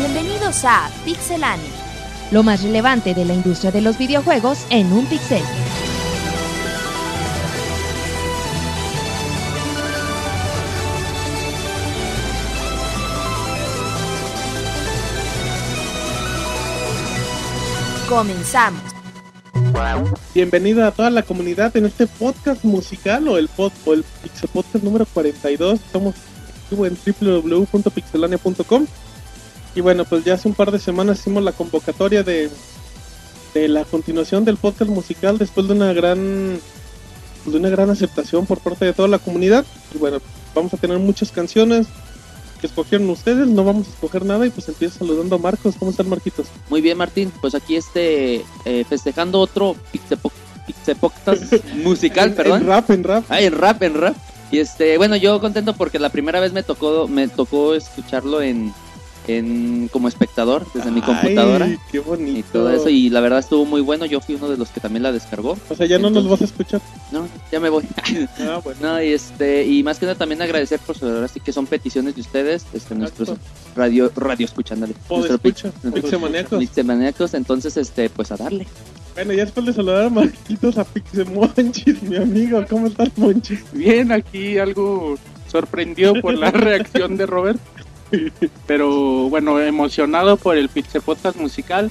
Bienvenidos a Pixelania. Lo más relevante de la industria de los videojuegos en un pixel. Comenzamos. Bienvenida a toda la comunidad en este podcast musical o el pod o el Pixel número 42. Estamos en www.pixelania.com. Y bueno, pues ya hace un par de semanas hicimos la convocatoria de, de la continuación del podcast musical después de una gran de una gran aceptación por parte de toda la comunidad. Y bueno, vamos a tener muchas canciones que escogieron ustedes, no vamos a escoger nada y pues empiezo saludando a Marcos. ¿Cómo están, Marquitos? Muy bien, Martín. Pues aquí este eh, festejando otro Pixepo- Pixepoctas musical, En- perdón. En rap, en rap. Ah, en rap, en rap. Y este, bueno, yo contento porque la primera vez me tocó, me tocó escucharlo en, en como espectador desde mi Ay, computadora qué bonito. y todo eso. Y la verdad estuvo muy bueno. Yo fui uno de los que también la descargó. O sea, ya no nos vas a escuchar. No, ya me voy. Ah, bueno. no, y este, y más que nada también agradecer por ahora sí que son peticiones de ustedes, este, nuestros radio, radio escuchándole. Escucha, entonces este, pues a darle. Bueno, ya después de saludar a Marquitos, a Pixemonchis, mi amigo. ¿Cómo estás, Monchis? Bien, aquí algo sorprendido por la reacción de Robert. Pero bueno, emocionado por el Pixel Podcast musical.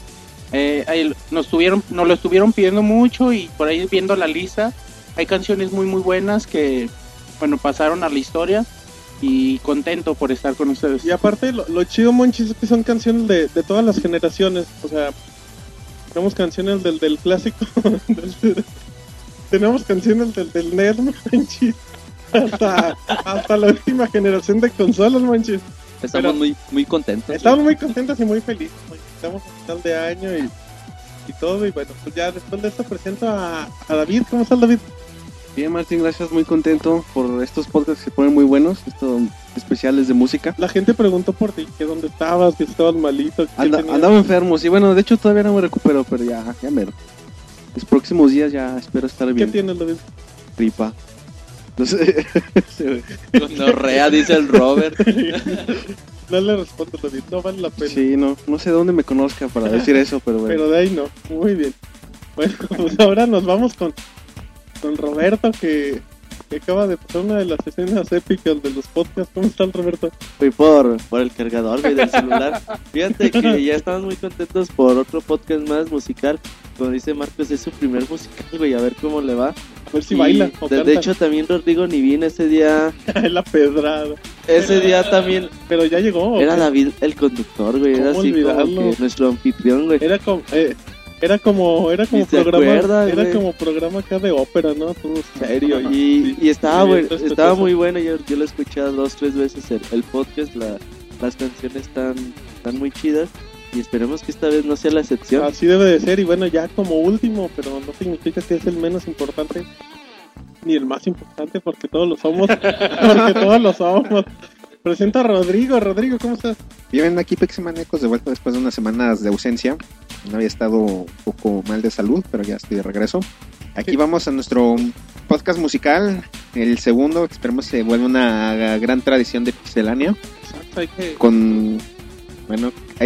Eh, nos, tuvieron, nos lo estuvieron pidiendo mucho y por ahí viendo la lista, hay canciones muy muy buenas que, bueno, pasaron a la historia y contento por estar con ustedes. Y aparte, lo, lo chido, Monchis, es que son canciones de, de todas las generaciones. O sea, tenemos canciones del, del clásico. del- tenemos canciones del, del NES, Monchis. Hasta, hasta la última generación de consolas, Monchis. Estamos Pero- muy, muy contentos. Estamos muy contentos y muy felices. Estamos a final de año y, y todo. Y bueno, pues ya después de esto presento a, a David. ¿Cómo estás, David? Bien, Martín, gracias. Muy contento por estos podcasts que se ponen muy buenos, estos especiales de música. La gente preguntó por ti, que dónde estabas, que estabas malito. Que Anda- tenías- andaba enfermo, sí, bueno, de hecho todavía no me recupero, pero ya, ya mero. Los próximos días ya espero estar ¿Qué bien. tienes, David? Gripa. No Gonorrea, dice el Robert. No le respondo, David, no vale la pena. sí, no, no sé dónde me conozca para decir eso, pero bueno. Pero de ahí no, muy bien. Bueno, pues ahora nos vamos con, con Roberto, que, que acaba de pasar una de las escenas épicas de los podcasts. ¿Cómo está el Roberto? Fui por, por el cargador güey, del celular. Fíjate que ya estamos muy contentos por otro podcast más musical. Como dice Marcos, es su primer musical, güey, a ver cómo le va. A ver si Y baila o de, de canta. hecho, también Rodrigo Nivín ese día, la pedrada. ese día también Pero ya llegó. ¿o era? David el conductor, güey. Era ¿Cómo así como que nuestro anfitrión, güey. Era como... eh, era como, era como programa, acuerda, era güey. como programa acá de ópera, ¿no? Todo serio. Y, y estaba, Sí, respetuoso. estaba muy bueno. Yo, yo lo escuché dos, tres veces el, el podcast. La, las canciones están, están muy chidas. Y esperemos que esta vez no sea la excepción. Así debe de ser, y bueno, ya como último, pero no significa que es el menos importante, ni el más importante, porque todos lo somos, porque todos lo somos. Presenta a Rodrigo, Rodrigo, ¿cómo estás? Bien, aquí Pixemanecos de vuelta después de unas semanas de ausencia. No había estado un poco mal de salud, pero ya estoy de regreso. Aquí Sí. vamos a nuestro podcast musical, el segundo. Esperemos se vuelva una gran tradición de Pixelania. Exacto, hay que, Con.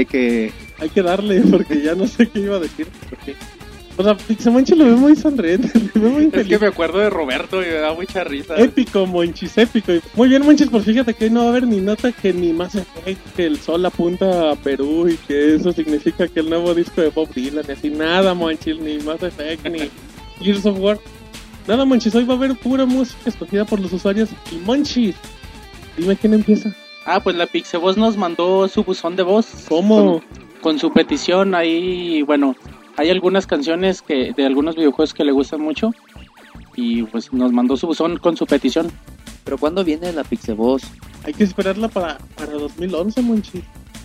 Hay que. hay que darle, porque ya no sé qué iba a decir. Porque... O sea, Pixemonchi lo ve muy sonriente, lo ve muy Es que me acuerdo de Roberto y me da mucha risa. Épico, Monchis, épico. Muy bien, Monchis, pues fíjate que hoy no va a haber ni nota que ni más Effect, que el sol apunta a Perú y que eso significa que el nuevo disco de Bob Dylan, y así nada, Monchis, ni más Effect, ni Gears of War. Nada, Monchis, hoy va a haber pura música escogida por los usuarios. Y Monchis, dime quién empieza. Ah, pues la Pixevoz nos mandó su buzón de voz. ¿Cómo? Con, con su petición ahí, bueno, hay algunas canciones que de algunos videojuegos que le gustan mucho. Y pues nos mandó su buzón con su petición. Pero ¿cuándo viene la Pixevoz? Hay que esperarla para, para 2011, Monchis.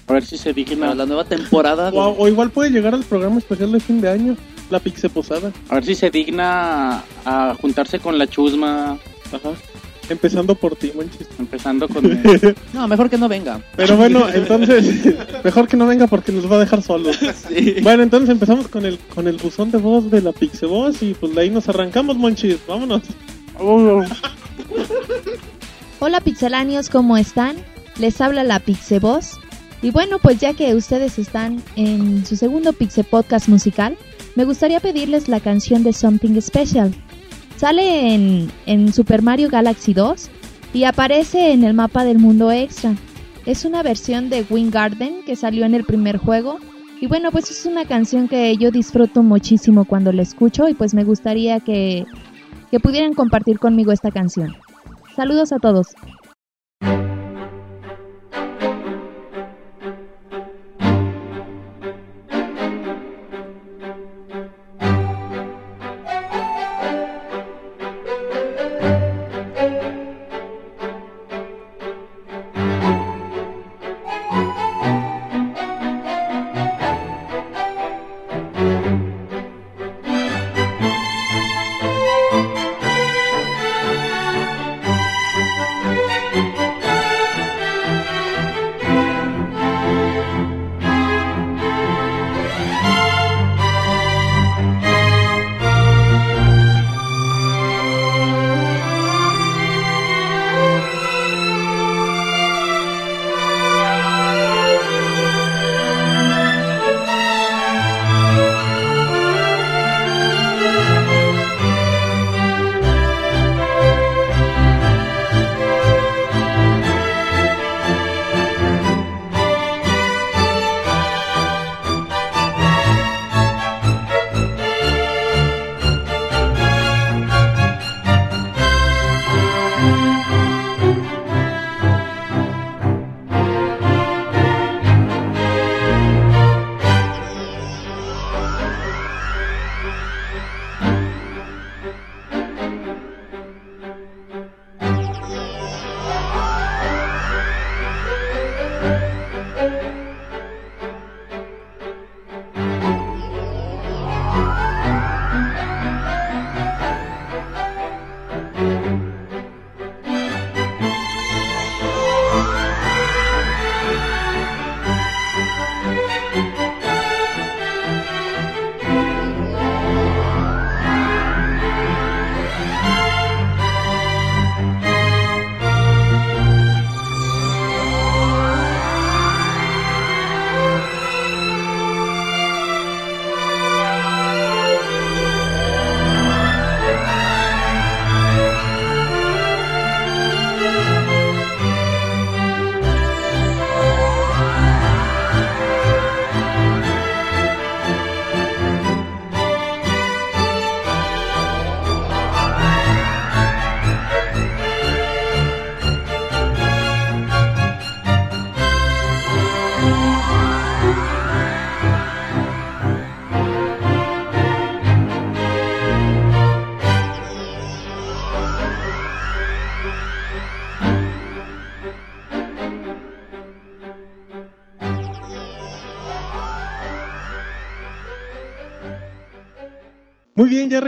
A ver si se digna. La nueva temporada. O, o igual puede llegar al programa especial de fin de año, la Pixe Posada. A ver si se digna a juntarse con la chusma. Ajá. Empezando por ti, Monchis. Empezando con. el- No, mejor que no venga. Pero bueno, entonces, mejor que no venga porque nos va a dejar solos. Bueno, entonces empezamos con el con el buzón de voz de la Pixevoz y pues de ahí nos arrancamos, Monchis. Vámonos. Hola pixelanios, ¿cómo están? Les habla la Pixevoz Y bueno, pues ya que ustedes están en su segundo Pixel Podcast musical, me gustaría pedirles la canción de Something Special. Sale en, en Super Mario Galaxy 2 y aparece en el mapa del mundo extra. Es una versión de Wing Garden que salió en el primer juego. Y bueno, pues es una canción que yo disfruto muchísimo cuando la escucho y pues me gustaría que, que pudieran compartir conmigo esta canción. Saludos a todos.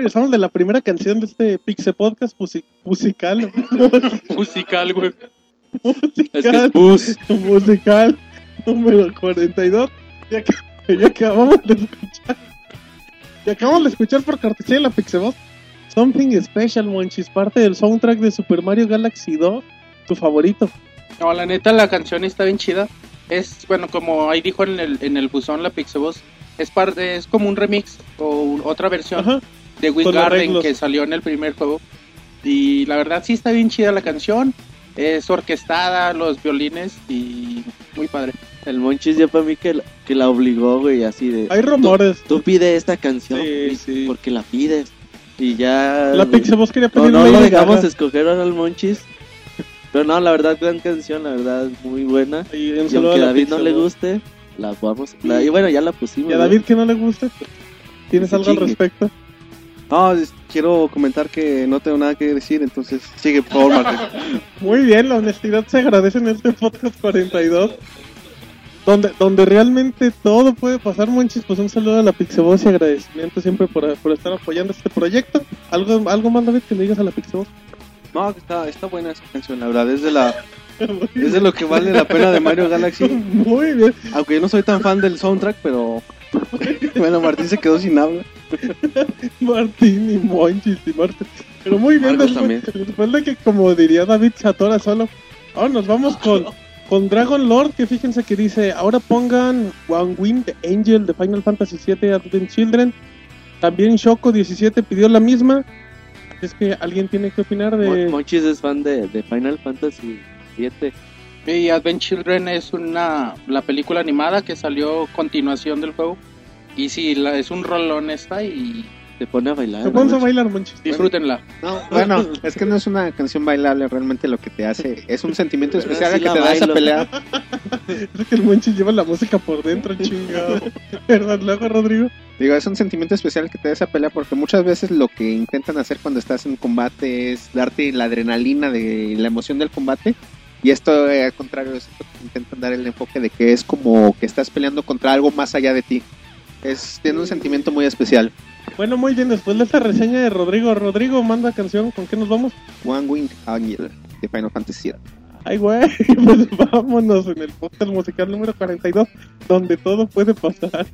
Regresamos de la primera canción de este Pixel Podcast musi- musical. Musical, güey. musical. Pus. musical número 42. Ya, que, ya acabamos de escuchar. Y acabamos de escuchar por cortesía de la Pixebox Something Special, Monchis, parte del soundtrack de Super Mario Galaxy 2, tu favorito. No, la neta, la canción está bien chida. Es, bueno, como ahí dijo en el, en el buzón la Pixebox, es parte, es como un remix o un- otra versión Ajá. De Wind con Garden arreglos. que salió en el primer juego. Y la verdad sí está bien chida la canción. Es orquestada, los violines y muy padre. El Monchis ya para mí que la, que la obligó, güey, así de... Hay rumores. Tú pide esta canción Sí, sí. porque la pides. Y ya... La Pixebox quería No, pedir no lo Lady dejamos escoger ahora al Monchis. Pero no, la verdad, gran canción, la verdad, muy buena. Y, Y aunque a David no le guste, la vamos... la- y bueno, ya la pusimos. Y a ¿no? David que no le guste, pues, ¿tienes algo al chingue. respecto? No, quiero comentar que no tengo nada que decir, entonces sigue, por favor, Martín. Muy bien, la honestidad se agradece en este podcast 42. Donde, donde realmente todo puede pasar, Monchis. Pues un saludo a la Pixebox y agradecimiento siempre por, por estar apoyando este proyecto. ¿Algo, algo más, David, que le digas a la Pixebox? No, está, está buena esa canción, la verdad, es de, la, es de lo que vale la pena de Mario Galaxy. Muy bien. Aunque yo no soy tan fan del soundtrack, pero... Bueno, Martín se quedó sin habla. Martín y Monchis y Martín. Pero muy bien, Marcos después, también. después de que, como diría David, se atora solo. Ahora nos vamos con con Dragon Lord, que fíjense que dice, ahora pongan One Winged Angel de Final Fantasy VII Advent Children. También Shoko 17 pidió la misma. Es que alguien tiene que opinar de... Monchis es fan de, de Final Fantasy 7. Y Advent Children es una la película animada que salió continuación del juego. Y sí, la, es un rolón esta y Te pone a bailar. Te pones a bailar, Monchis. disfrútenla. No, bueno, es que no es una canción bailable, realmente lo que te hace es un sentimiento especial sí que te da esa pelea. Es que el Monchis lleva la música por dentro, chingado. ¿Verdad, luego, Rodrigo? Digo, es un sentimiento especial que te da esa pelea porque muchas veces lo que intentan hacer cuando estás en combate es darte la adrenalina de la emoción del combate. Y esto, eh, al contrario, es lo que intentan dar el enfoque de que es como que estás peleando contra algo más allá de ti. Es, tiene un sentimiento muy especial. Bueno, muy bien, después de esta reseña de Rodrigo. Rodrigo, manda canción, ¿con qué nos vamos? One Wing Angel de Final Fantasy. Ay, güey, pues vámonos en el podcast musical número 42, donde todo puede pasar.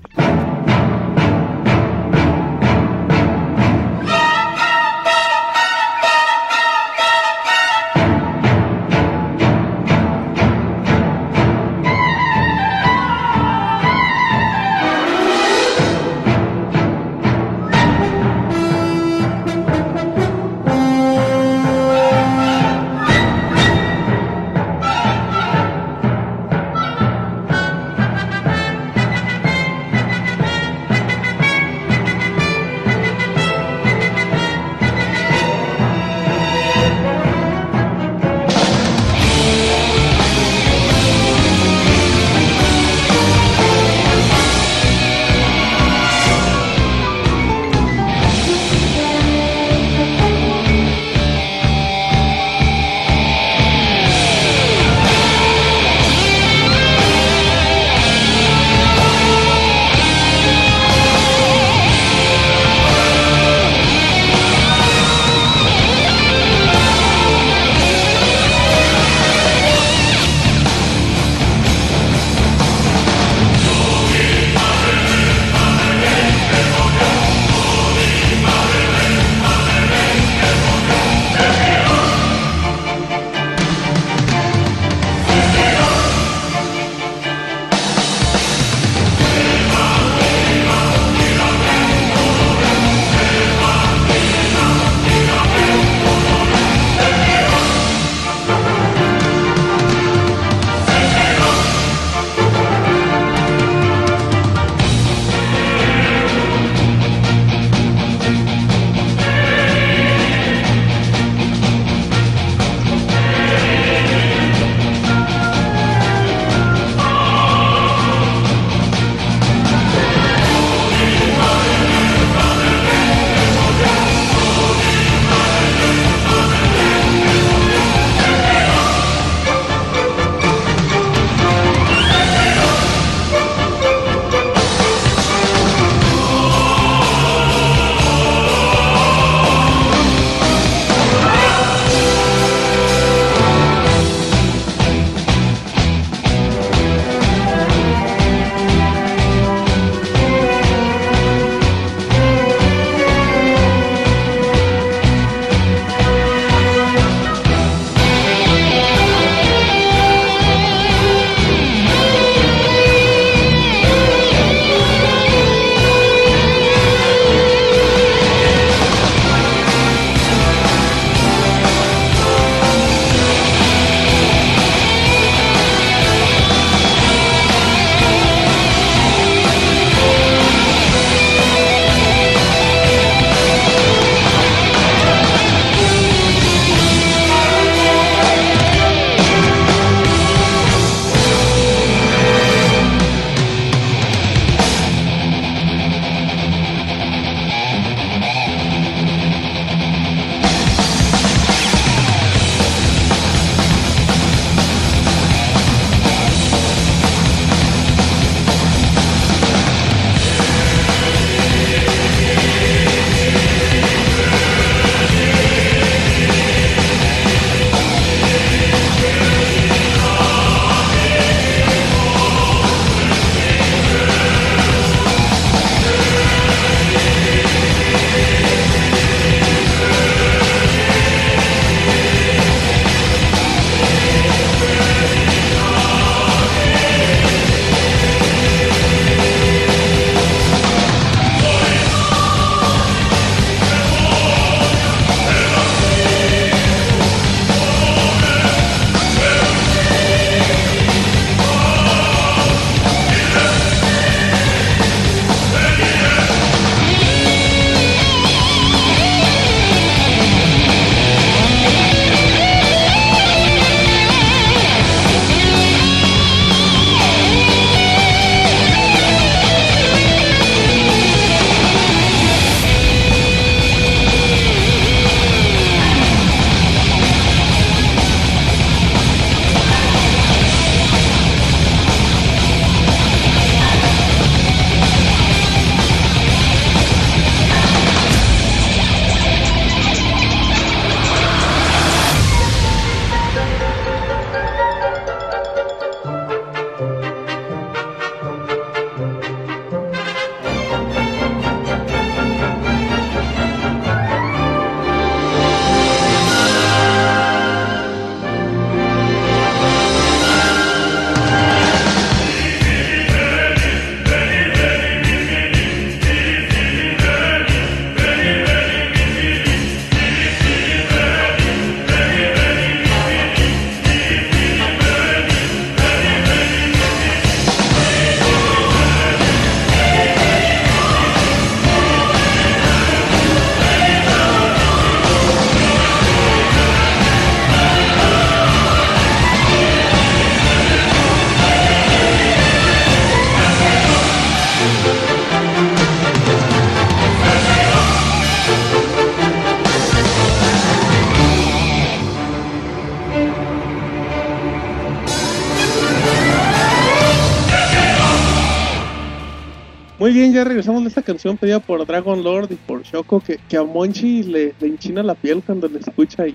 Esta canción pedida por Dragon Lord y por Shoko, que, que a Monchi le, le enchina la piel cuando le escucha y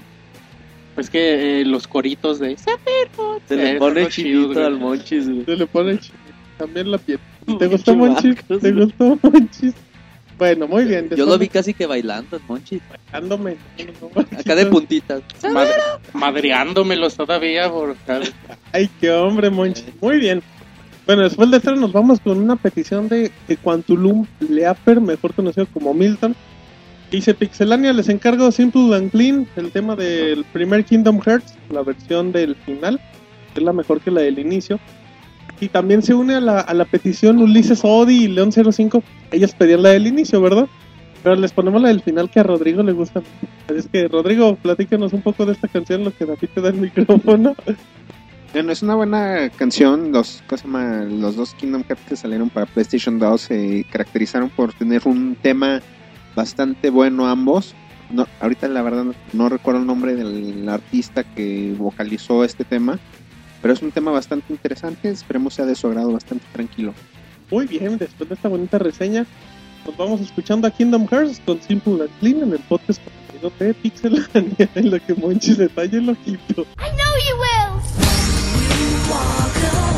Pues que eh, los coritos de... Se le pone güey. al monchis, güey. se le pone también la piel. ¿Te gustó Monchis? ¿Te gustó Monchis? Bueno, muy bien. Yo lo vi casi que bailando el Monchis. Dándome. Acá de puntitas. Mad- madreándomelos todavía por... Ay, qué hombre, Monchi. Muy bien. Bueno, después de esto nos vamos con una petición de, Quantulum Leaper, mejor conocido como Milton. Dice Pixelania, les encargo Simple and Clean, el tema del primer Kingdom Hearts, la versión del final, que es la mejor que la del inicio. Y también se une a la, a la petición Ulises Odi y León 05. Ellos pedían la del inicio, ¿verdad? Pero les ponemos la del final que a Rodrigo le gusta. Así es que, Rodrigo, platícanos un poco de esta canción, lo que David te da el micrófono. Bueno, es una buena canción. Los, ¿cómo se llama? los dos Kingdom Hearts que salieron para PlayStation 2 se caracterizaron por tener un tema bastante bueno ambos. No, ahorita la verdad no, recuerdo el nombre del artista que vocalizó este tema, pero es un tema bastante interesante. Esperemos sea de su agrado, bastante tranquilo. Muy bien, después de esta bonita reseña, nos vamos escuchando a Kingdom Hearts con Simple and Clean en el podcast de Pixelania, en lo que Monchi se talla el ojito. I know you will. Walk away.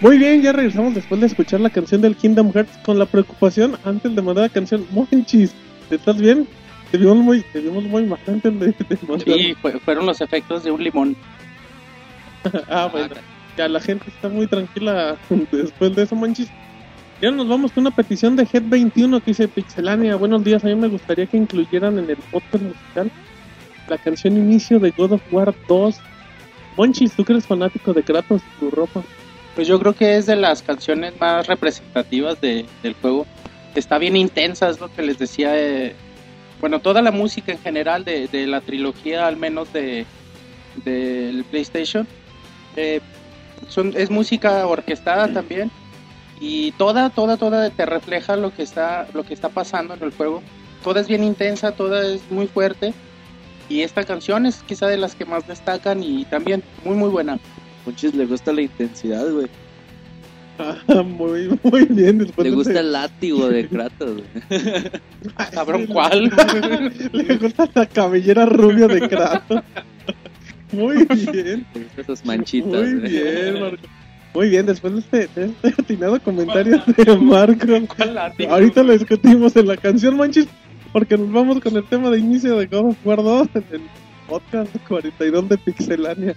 Muy bien, ya regresamos después de escuchar la canción del Kingdom Hearts con la preocupación antes de mandar la canción. Monchis, ¿estás bien? Te vimos muy, te vimos muy mal antes de, de mandar. Sí, fue- fueron los efectos de un limón. ah, bueno. Ya la gente está muy tranquila después de eso, Monchis. Ya nos vamos con una petición de Head21 que dice Pixelania. Buenos días, a mí me gustaría que incluyeran en el podcast musical la canción inicio de God of War 2. Monchis, tú que eres fanático de Kratos y tu ropa. Pues yo creo que es de las canciones más representativas de- del juego. Está bien intensa, es lo que les decía. eh, bueno, toda la música en general de, de la trilogía, al menos de del PlayStation, eh, es música orquestada también y toda, toda, toda te refleja lo que está, lo que está pasando en el juego. Toda es bien intensa, toda es muy fuerte y esta canción es quizá de las que más destacan y también muy, muy buena. Monchis le gusta la intensidad, güey. Ah, muy, muy bien. Después Le gusta el látigo de Kratos. güey. Cabrón, ¿cuál? Le gusta la cabellera rubia de Kratos. Muy bien, Le gustan esas manchitas. muy güey. bien, Marco. Muy bien, después de este, de este atinado comentario de Marco. Ahorita lo discutimos en la canción, manches, porque nos vamos con el tema de inicio de God of War 2 en el podcast 42 de Pixelania.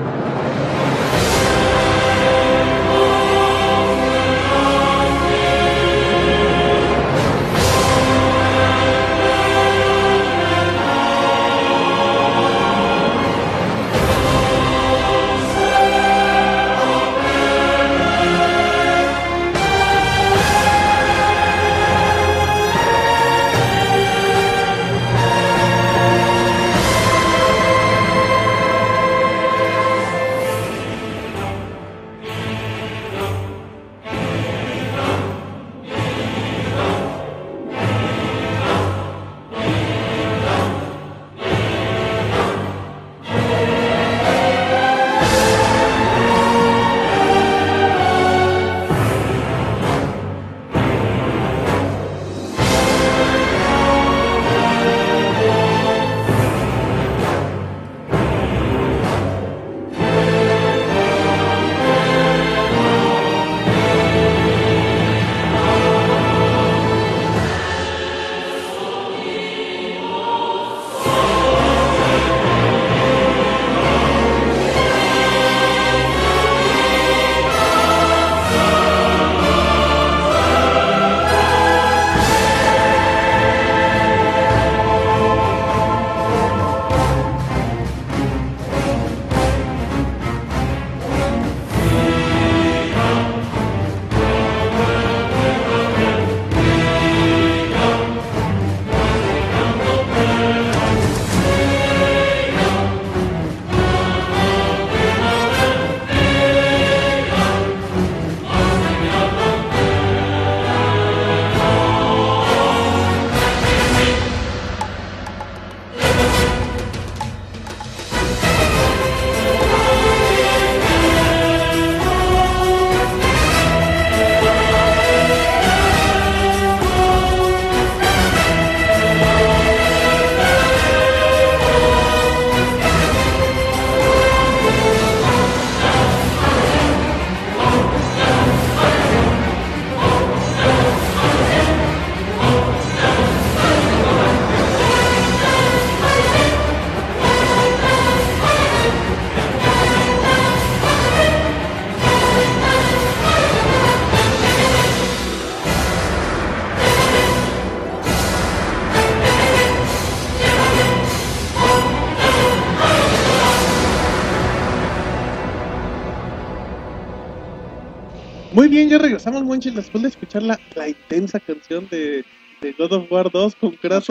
Monchis, después de escuchar la, la intensa canción de, de God of War 2 con Kratos,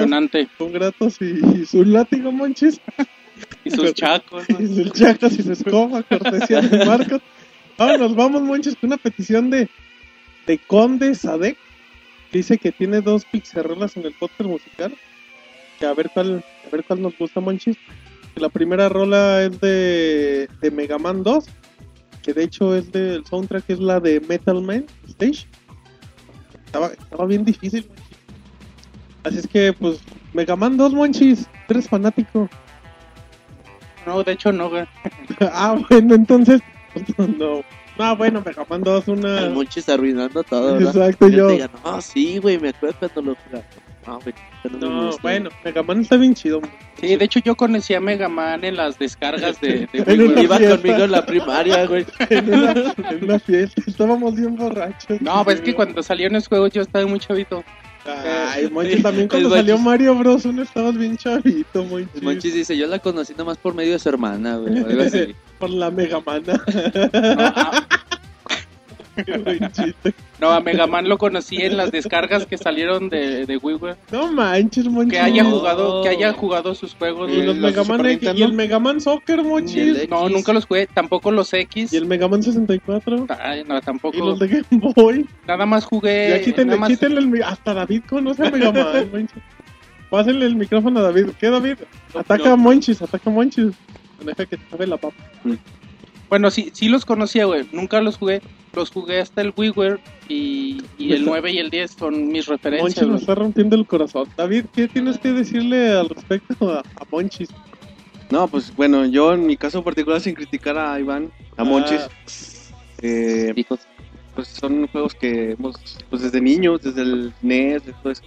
con Kratos y, y su látigo, Monchis. Y sus chacos. ¿no? y sus chacos y su escoba, cortesía de Marcos. Vámonos, vamos, Monches, con una petición de, de Conde Sadek, dice que tiene dos pixarrolas en el podcast musical. Que a ver cuál, a ver cuál nos gusta, Monchis. La primera rola es de, de Mega Man 2, que de hecho es del soundtrack, es la de Metal Man Stage. Estaba, estaba bien difícil, Monchis. Así es que, pues, Mega Man 2, Monchis, tú eres fanático. No, de hecho no, güey. ah, bueno, entonces no. No, bueno, Mega Man 2, una... El Monchis arruinando todo, ¿verdad? Exacto, Que yo- te diga, no, sí, güey, me acuerdo cuando lo jugaba. No, güey, pero no, me bueno, Mega Man está bien chido. Sí, de hecho yo conocí a Mega Man en las descargas de, de Wii. Iba fiesta. conmigo en la primaria, güey. En una, en una fiesta, estábamos bien borrachos. No, pues es que cuando salieron los juegos yo estaba muy chavito. Ay, Monchis, también cuando salió Monchis. Mario Bros. uno estabas bien chavito, Monchis. Monchis dice, yo la conocí nomás por medio de su hermana, güey. o Algo así. Por la Mega Mana. No, a, no, a Mega Man lo conocí en las descargas que salieron de, de Wii. No manches, Monchis. Que haya jugado, que haya jugado sus juegos. Y los los Mega Man Super X y el Mega Man Soccer, Y Monchis. No, nunca los jugué, tampoco los X. Y el Mega Man 64. Ay, no, Y tampoco. los de Game Boy. Nada más jugué. Ya quítenle, nada más- quítenle el Hasta David conoce a Mega Man, Monchis. Pásenle el micrófono a David. ¿Qué, David? Ataca a Monchis, ataca a Monchis. Deja que te sabe la papa. Bueno, sí, sí los conocía, güey. Nunca los jugué. Los jugué hasta el Wii U y, y el Está- 9 y el 10 son mis referencias. Monchis me está rompiendo el corazón. David, ¿qué tienes que decirle al respecto a, a Monchis? No, pues bueno, yo en mi caso particular, sin criticar a Iván, a Monchis, eh, pues son juegos que hemos, pues desde niños, desde el NES, de todo eso,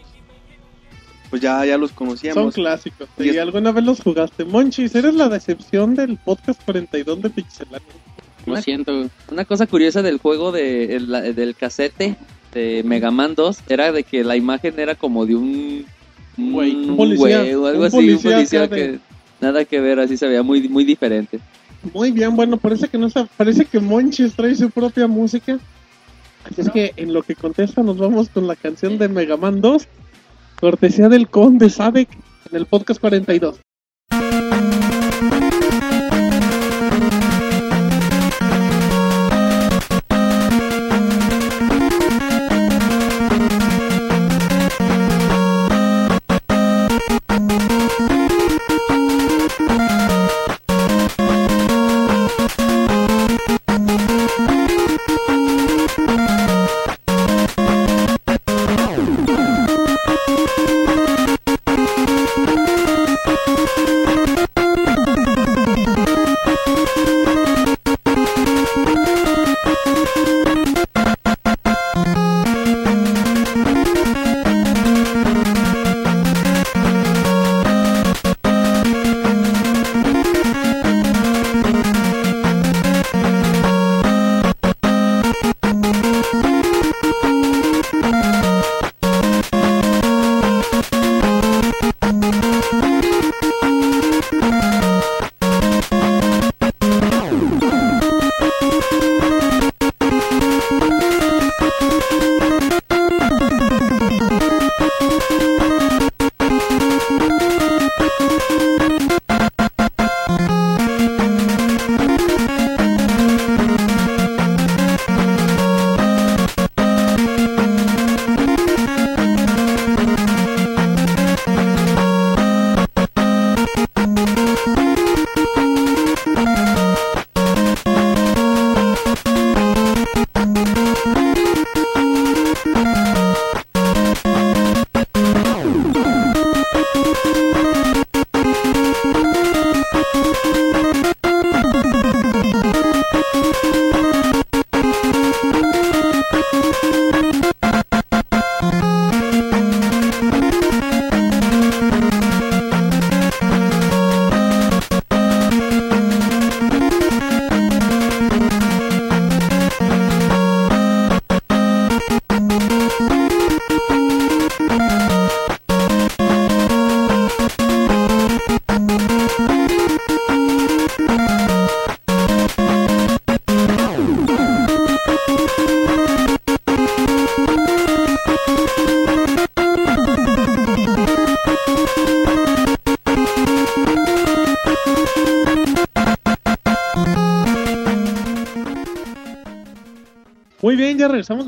pues ya, ya los Son conocíamos. clásicos. Y ¿Y es- alguna vez los jugaste? Monchis, eres la decepción del podcast 42 de Pixelania. Lo siento. Una cosa curiosa del juego de, el- del casete de Mega Man 2 era de que la imagen era como de un, un Güey, un policía, güey o algo un así, policía un policía de- que nada que ver, así se veía muy, muy diferente. Muy bien, bueno, parece que no sa- parece que Monchis trae su propia música. Así es que en lo que contesta nos vamos con la canción de Mega Man 2, cortesía del Conde Sadek en el podcast 42.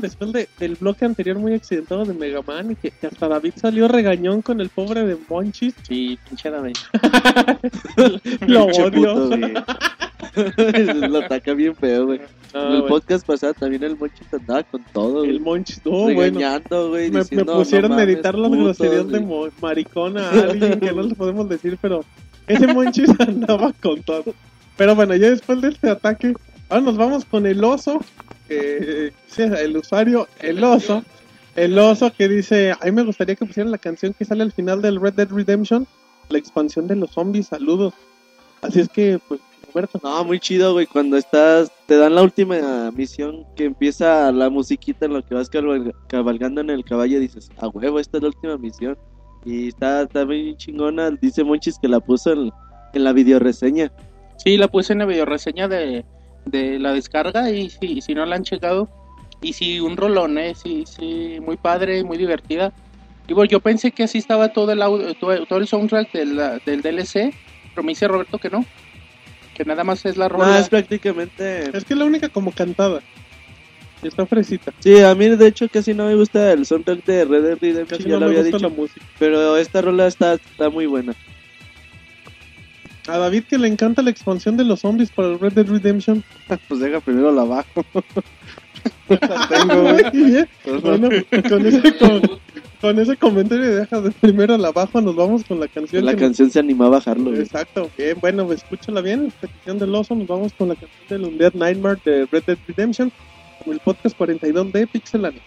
Después de- del bloque anterior muy accidentado de Mega Man y que, que hasta David salió regañón con el pobre de Monchis. Sí, pinche David. Lo odio. lo ataca bien feo, güey. No, en el podcast pasado también el Monchis andaba con todo, El. Monchis, no, bueno. regañando, güey. Me, me pusieron "No a editar las putos", groserías de mo- maricón a alguien que no les podemos decir, pero ese Monchis andaba con todo. Pero bueno, ya después de este ataque, Ahora nos vamos con el oso, que dice el usuario, el oso, el oso que dice, a mí me gustaría que pusieran la canción que sale al final del Red Dead Redemption, la expansión de los zombies, saludos. Así es que, pues, Roberto, No, muy chido, güey. Cuando estás, te dan la última misión que empieza la musiquita en lo que vas cabalg- cabalgando en el caballo. Dices, a huevo, esta es la última misión. Y está, está bien chingona. Dice Monchis que la puso en, en la videoreseña. Sí, la puse en la videoreseña de, de la descarga y si, si no la han checado, y sí, un rolón, ¿eh? Sí, sí, muy padre, muy divertida. Y bueno, yo pensé que así estaba todo el, audio, todo, el soundtrack del, del DLC, pero me dice Roberto que no, que nada más es la No, rola. es prácticamente. es que es la única como cantada. Y está fresita. Sí, a mí de hecho casi no me gusta el soundtrack de Red Dead Redemption, Casi ya no lo me había gusta dicho. la música. Pero esta rola está, está muy buena. A David que le encanta la expansión de los zombies para el Red Dead Redemption. Pues deja primero la bajo. La tengo, güey. Bueno, con ese, con, con ese comentario deja de primero la bajo, nos vamos con la canción. La canción se animó a bajarlo. güey. Exacto, bien, bueno, pues, escúchala bien, esta canción del oso, nos vamos con la canción del Undead Nightmare de Red Dead Redemption, con el podcast 42 de Pixelania.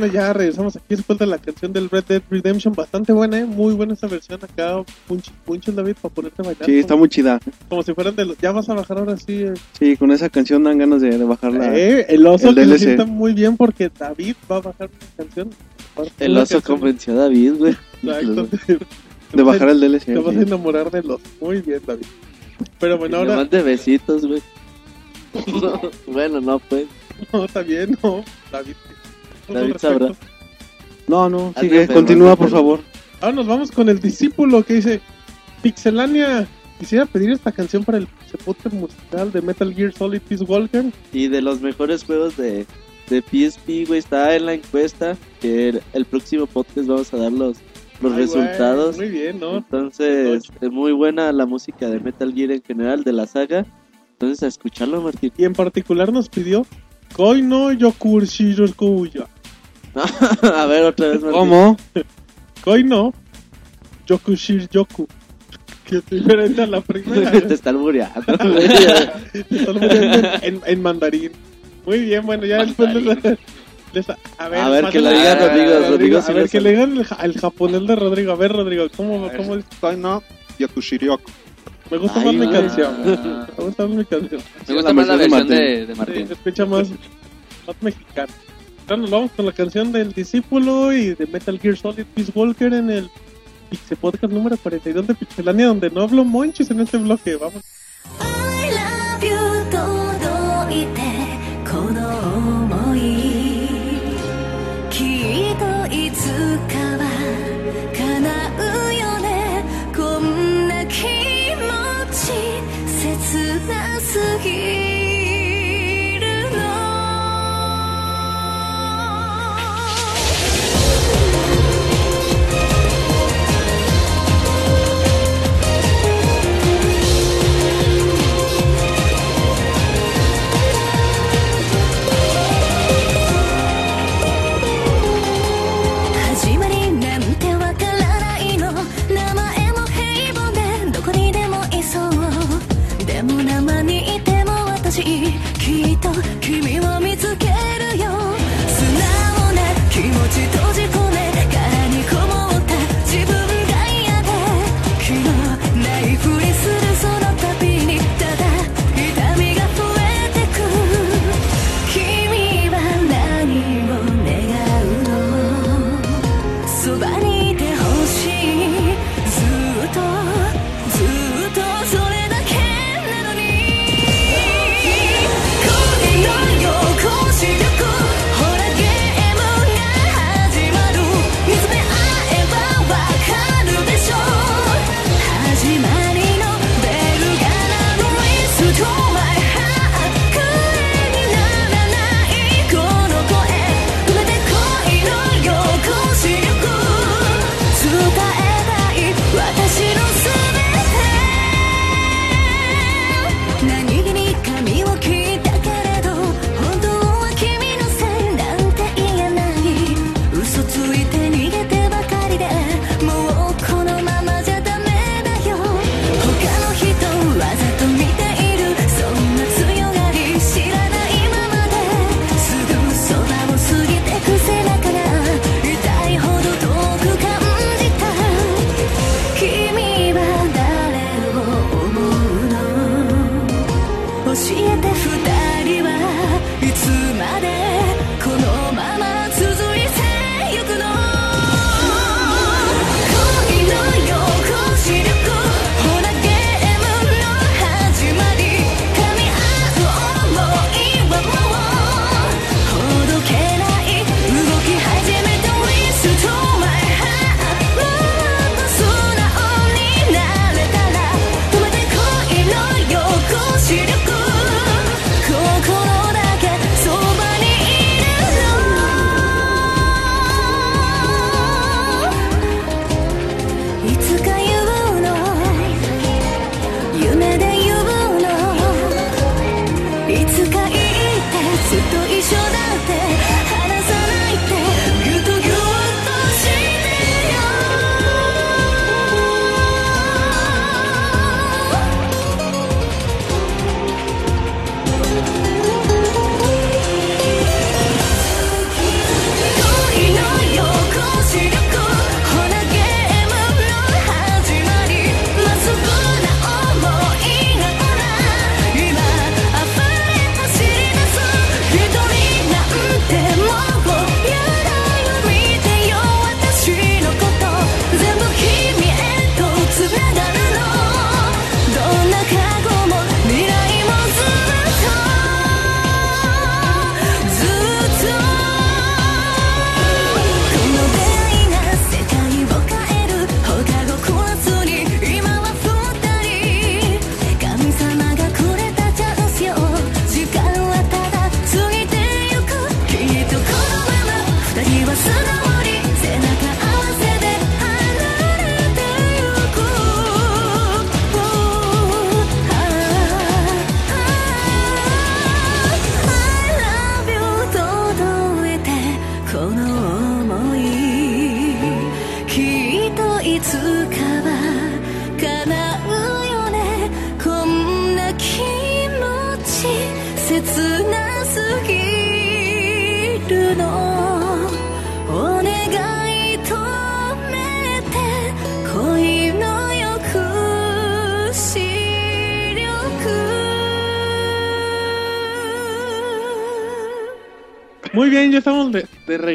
Bueno, ya regresamos aquí después de la canción del Red Dead Redemption. Bastante buena, ¿eh? Muy buena esa versión acá. Punch, punch David, para ponerte a bailar. Sí, está como, muy chida. como si fueran de los... Ya vas a bajar ahora sí. eh. Sí, con esa canción dan ganas de, de bajarla. Eh, el oso el que DLC. sienta muy bien porque David va a bajar una canción. El oso canción. convenció a David, güey. Exacto. De bajar el DLC. Te vas a enamorar de los. Muy bien, David. Pero bueno, ahora. mande besitos, güey. bueno, no, pues. No, está bien, no. David. David sabrá. No, no, sigue, continúa, por favor. Ahora nos vamos con el discípulo que dice: Pixelania. Quisiera pedir esta canción para el podcast musical de Metal Gear Solid Peace Walker. Y de los mejores juegos de, de PSP, güey, está en la encuesta. Que el, el próximo podcast vamos a dar los, los Ay, resultados. güey, muy bien, ¿no? Entonces, es muy buena la música de Metal Gear en general, de la saga. Entonces, a escucharlo, Martín. Y en particular nos pidió Koi no Yokushirikuya. a ver, otra vez, Martín. ¿Cómo? Koi no Yokushir Yoku. Que es diferente a la primera. Te está albureando, güey. Están muriendo en, mandarín. Muy bien, bueno, ya después les, les- a ver, A ver, que lo diga Rodrigo, Rodrigo sí a ver, que le digan el, el japonés de Rodrigo. A ver, Rodrigo, ¿cómo, ver, cómo es? Soy no Yokushiryoku. Me gusta Ay, más mi canción. Me gusta más mi canción. Me gusta más la versión de de, de Sí, Martín. se escucha más, más mexicano. Nos vamos con la canción del discípulo y de Metal Gear Solid Peace Walker en el Pixel Podcast número 42 de Pixelania, donde no hablo monches en este bloque. Vamos. Love you 君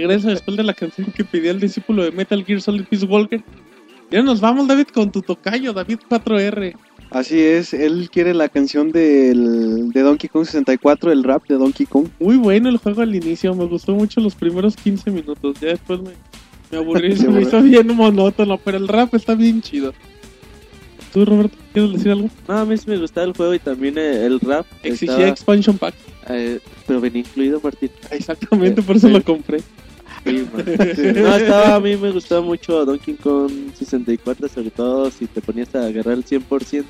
regreso después de la canción que pidió el discípulo de Metal Gear Solid Peace Walker. Ya nos vamos, David, con tu tocayo, David 4R. Así es, él quiere la canción del, de Donkey Kong 64, el rap de Donkey Kong. Muy bueno el juego al inicio, me gustó mucho los primeros 15 minutos. Ya después me, me aburrí, se me hizo bien monótono, pero el rap está bien chido. ¿Tú, Roberto, quieres decir algo? No, a mí sí me gustaba el juego y también eh, el rap. Exigía estaba- expansion pack. eh, pero venía incluido, Martín. Exactamente, por eso lo compré. Sí, man. No, estaba, a mí me gustaba mucho Donkey Kong 64, sobre todo si te ponías a agarrar el 100%.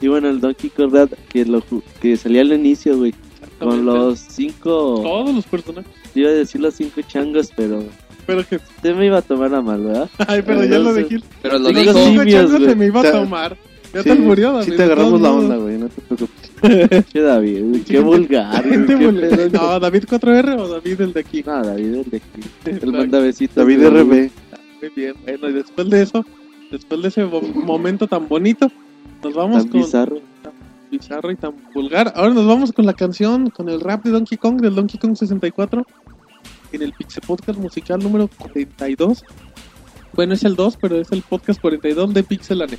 Y bueno, el Donkey Kong que, lo, ju- que salía al inicio, güey. Con los cinco... Todos los personajes. Iba a decir los cinco changos, pero... Pero que... Usted me iba a tomar a mal, ¿verdad? Ay, pero ya lo dejé. Pero lo Cinco dijo. Cinco simios, changos se me iba a tomar. Ya Sí, te murió, David. sí te agarramos la onda, güey, no te preocupes. Che, David, qué Gente- vulgar. qué vulgar. No, David 4R o David el de aquí. No, David, el de aquí. El manda besitos. David. RB. Muy bien, bueno, y después de eso, después de ese mo- momento tan bonito, nos vamos Tan con bizarro. tan bizarro y tan vulgar. Ahora nos vamos con la canción, con el rap de Donkey Kong, del Donkey Kong 64, en el Pixel Podcast musical número 42. Bueno, es el 2, pero es el podcast 42 de Pixelane.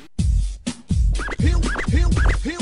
Here, here, here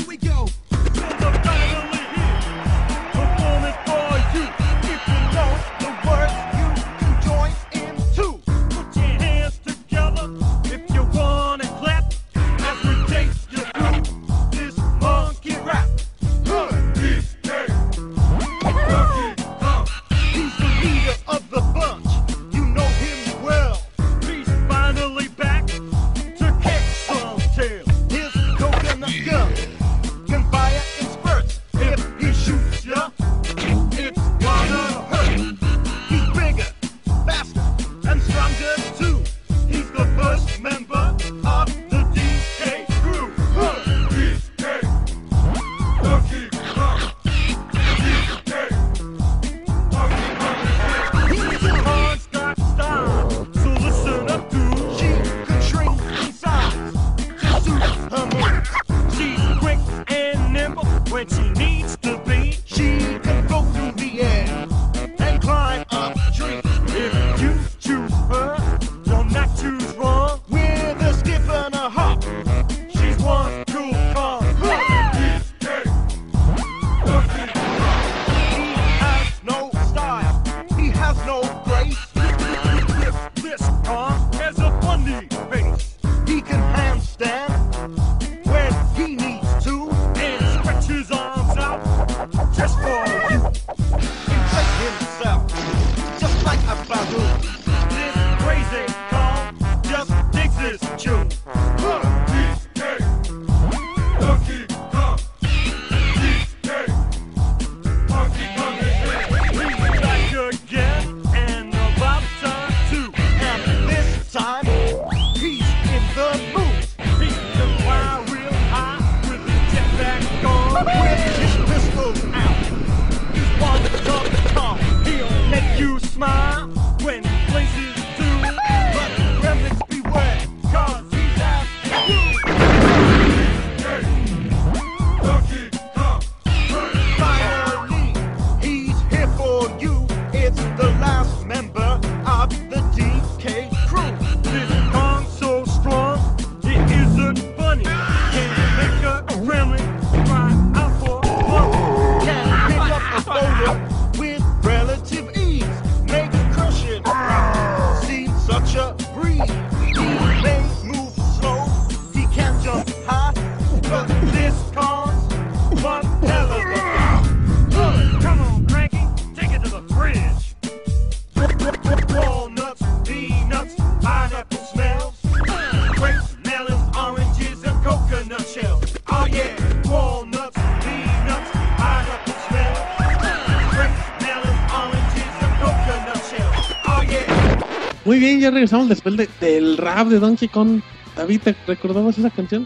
ya regresamos después de- del rap de Donkey Kong. David, ¿te recordabas esa canción?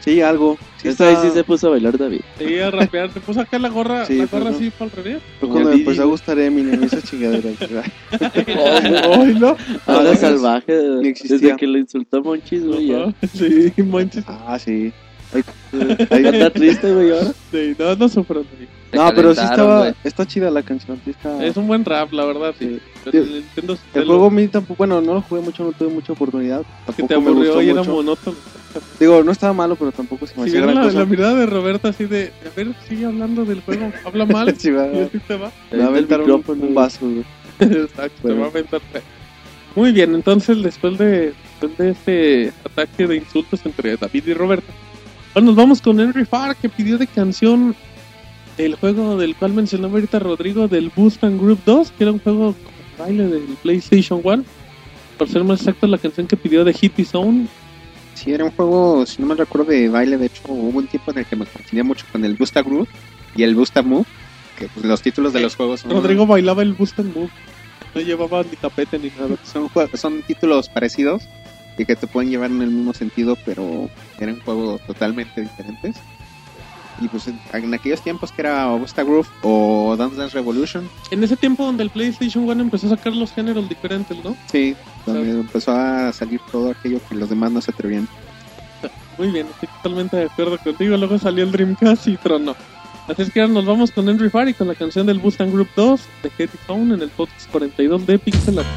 Sí, algo. Sí, Esta está- sí se puso a bailar David. Sí, a rapear. Te puso acá la gorra, Sí, la gorra no. así para el revés. Fue cuando me empezó a gustar Eminem, esa chingadera. Ay, no. Ahora Ah, salvaje. ni Desde que lo insultó Monchis, güey, ya. Sí, manches. Ah, sí. Está triste, güey, ahora. Sí, no, no sufro. No, pero sí estaba, está chida la canción. Sí está... Es un buen rap, la verdad. Sí. Pero el El lo- juego a mí tampoco, bueno, no lo jugué mucho, no tuve mucha oportunidad. que Tampoco te me aburrió gustó y era mucho. monótono. Digo, no estaba malo, pero tampoco se me Si hacía vieron gran la, cosa. la mirada de Roberto así de, a ver, sigue hablando del juego, habla mal. Sí, va. y así te va. Me va a aventar un, un vaso, güey. Exacto, te Bueno. va a aventar. Muy bien, entonces después de, después de este ataque de insultos entre David y Roberto, ahora nos vamos con Henry Farr que pidió de canción el juego del cual mencionó ahorita Rodrigo del Mustang Group 2, que era un juego como baile del PlayStation 1. Por ser más exacto, la canción que pidió de Hippie Zone. Sí, era un juego, si no me recuerdo, de baile. De hecho, hubo un tiempo en el que me confundía mucho con el Busta Groove y el Busta Move. Que pues, los títulos de los juegos son, Rodrigo bailaba el Mustang Move. No llevaba ni tapete ni nada. son títulos parecidos y que te pueden llevar en el mismo sentido, pero eran juegos totalmente diferentes. Y pues en, en aquellos tiempos que era Busta Groove o Dance Dance Revolution, En ese tiempo donde el PlayStation 1 empezó a sacar los géneros diferentes, ¿no? sí, donde empezó a salir todo aquello que los demás no se atrevían. Muy bien, estoy totalmente de acuerdo contigo. Luego salió el Dreamcast y tronó. Así es que ahora nos vamos con Henry Farr y con la canción del Mustang Group 2 de Katie Zone en el podcast 42 de Pixel Art.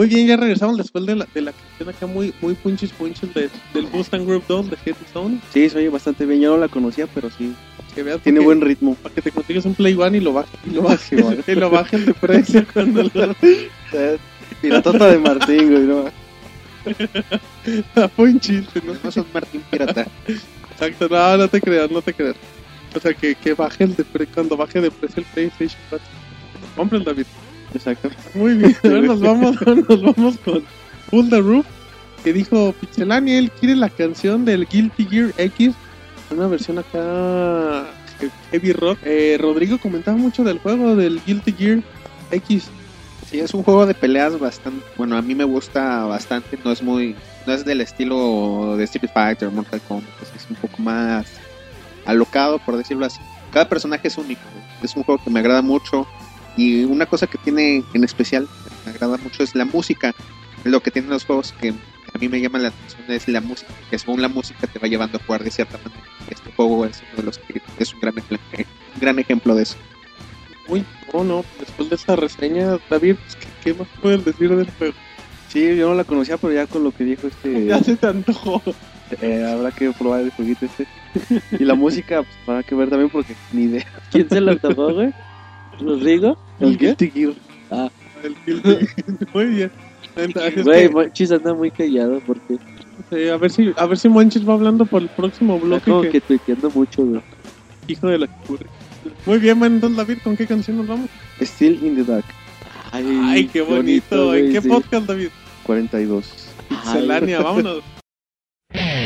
Muy bien, ya regresamos después de la, de la canción acá muy, muy punches punches de, del Mustang Group 2 de Head Zone. Sí, se oye bastante bien. Yo no la conocía, pero sí. Que veas Tiene buen ritmo. Para que te consigues un Play One y lo bajes. Y lo bajes, y lo bajes de precio cuando lo... Y la de Martín, güey, no. Fue un chiste, ¿no? No son Martín Pirata. Exacto, no, no te creas, no te creas. O sea, que, que baje el de pre- cuando baje de precio el PlayStation 4. Compra el David. Exacto. Muy bien, ahora nos vamos, ahora nos vamos con Pull the Roof, que dijo Pixelani, él quiere la canción del Guilty Gear X, una versión acá he- heavy rock. Eh, Rodrigo comentaba mucho del juego del Guilty Gear X. Sí, es un juego de peleas bastante. Bueno, a mí me gusta bastante. No es muy. No es del estilo de Street Fighter, Mortal Kombat. Es un poco más alocado, por decirlo así. Cada personaje es único. Es un juego que me agrada mucho. Y una cosa que tiene en especial, que me agrada mucho, es la música. Lo que tienen los juegos que a mí me llama la atención es la música. Que según la música te va llevando a jugar de cierta manera. Este juego es uno de los que es un gran, ejemplo- un gran ejemplo de eso. Uy, no, no, después de esta reseña, David, pues, ¿qué, qué más puedes decir del juego? Sí, yo no la conocía, pero ya con lo que dijo este. Ya se te antojó. eh, habrá que probar el jueguito este. Y la música, pues habrá que ver también porque ni idea. ¿Quién se lo antojó, güey? ¿Rodrigo? El Guilty Gear. Ah, El Guilty Muy bien. Entonces, güey, que- Monchis anda muy callado porque Sí, a ver si a ver si Monchis va hablando por el próximo está bloque como que, que tuiteando mucho, güey. hijo de la que ocurre. Muy bien, man, entonces David, ¿con qué canción nos vamos? Still in the Dark. Ay, qué bonito. güey, ¿En qué sí. podcast, David? 42. Pixelania, vámonos.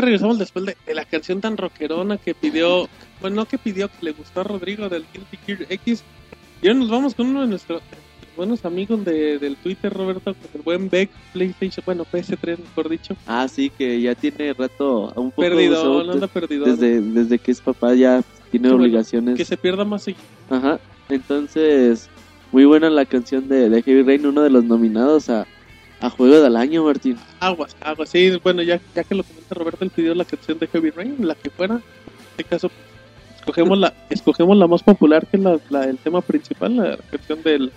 ya regresamos después de, de la canción tan rockerona que pidió, bueno, no que pidió, que le gustó a Rodrigo del Guilty Gear X. Y ahora nos vamos con uno de nuestros buenos amigos de, del Twitter, Roberto, con el buen Beck, PlayStation, bueno, PS3, mejor dicho. Ah, sí, que ya tiene rato un poco Perdido, no anda perdido. desde, desde que es papá ya tiene bueno, obligaciones. Que se pierda más seguido. Ajá. Entonces, muy buena la canción de, de Heavy Rain, uno de los nominados a, a Juego del Año, Martín. Aguas, aguas, sí, bueno, ya, ya que lo comenta Roberto, él pidió la canción de Heavy Rain, la que fuera. En este caso, escogemos la, escogemos la más popular, que es la, la- el tema principal, la canción del,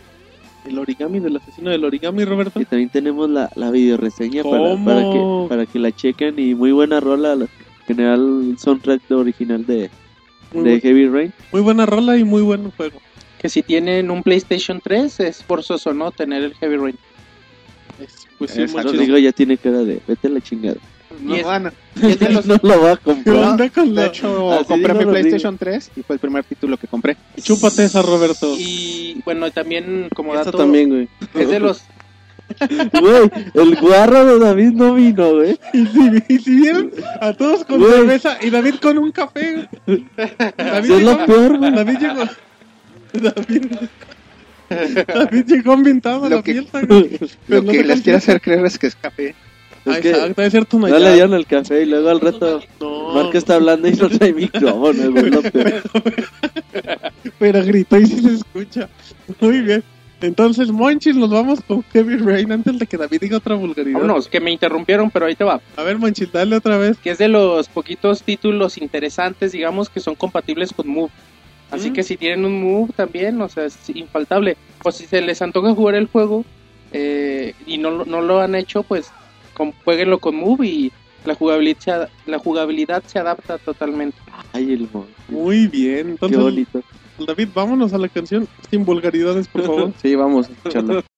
del origami, del asesino del origami, Roberto. Y también tenemos la, la video reseña para, para, que, para que la chequen y muy buena rola, la- general soundtrack original de, Muy, de Heavy Rain. muy buena rola y muy buen juego. Que si tienen un PlayStation 3 es forzoso, ¿no? Tener el Heavy Rain. Es- pues sí, Rodrigo ya tiene cara de vete a la chingada. No, Y es- de los, no lo va a ¿Qué comprar. onda con de hecho, Así compré mi Rodrigo. PlayStation 3 y fue el primer título que compré. Chúpate esa, Roberto. y bueno, también como Eso dato, también, güey. es de los Güey, el guarro de David no vino, güey. Y si, y si vieron a todos con Güey. cerveza y David con un café. David es lo llegó- peor, güey. David llegó. David, David llegó ambientado a Lo la que- fiesta. güey. Lo no que les quiero hacer creer es que es café. Ah, Es que exacto, es cierto, no ya. le dieron el café y luego al reto No, Marca está hablando y no trae micrófono, güey. lo peor. pero gritó y sí se escucha. Muy bien. Entonces, Monchis, nos vamos con Heavy Rain antes de que David diga otra vulgaridad. Vámonos, que me interrumpieron, pero ahí te va. A ver, Monchis, dale otra vez. Que es de los poquitos títulos interesantes, digamos, que son compatibles con Move. Así Mm. que si tienen un Move también, o sea, es infaltable. O si se les antoja jugar el juego eh, y no, lo- no lo han hecho, pues con, jueguenlo con Move y la jugabilidad, la jugabilidad se adapta totalmente. Ay, el mon. Muy bien. Qué Entonces, bonito. David, vámonos a la canción sin vulgaridades, por favor. Sí, vamos a escucharlo.「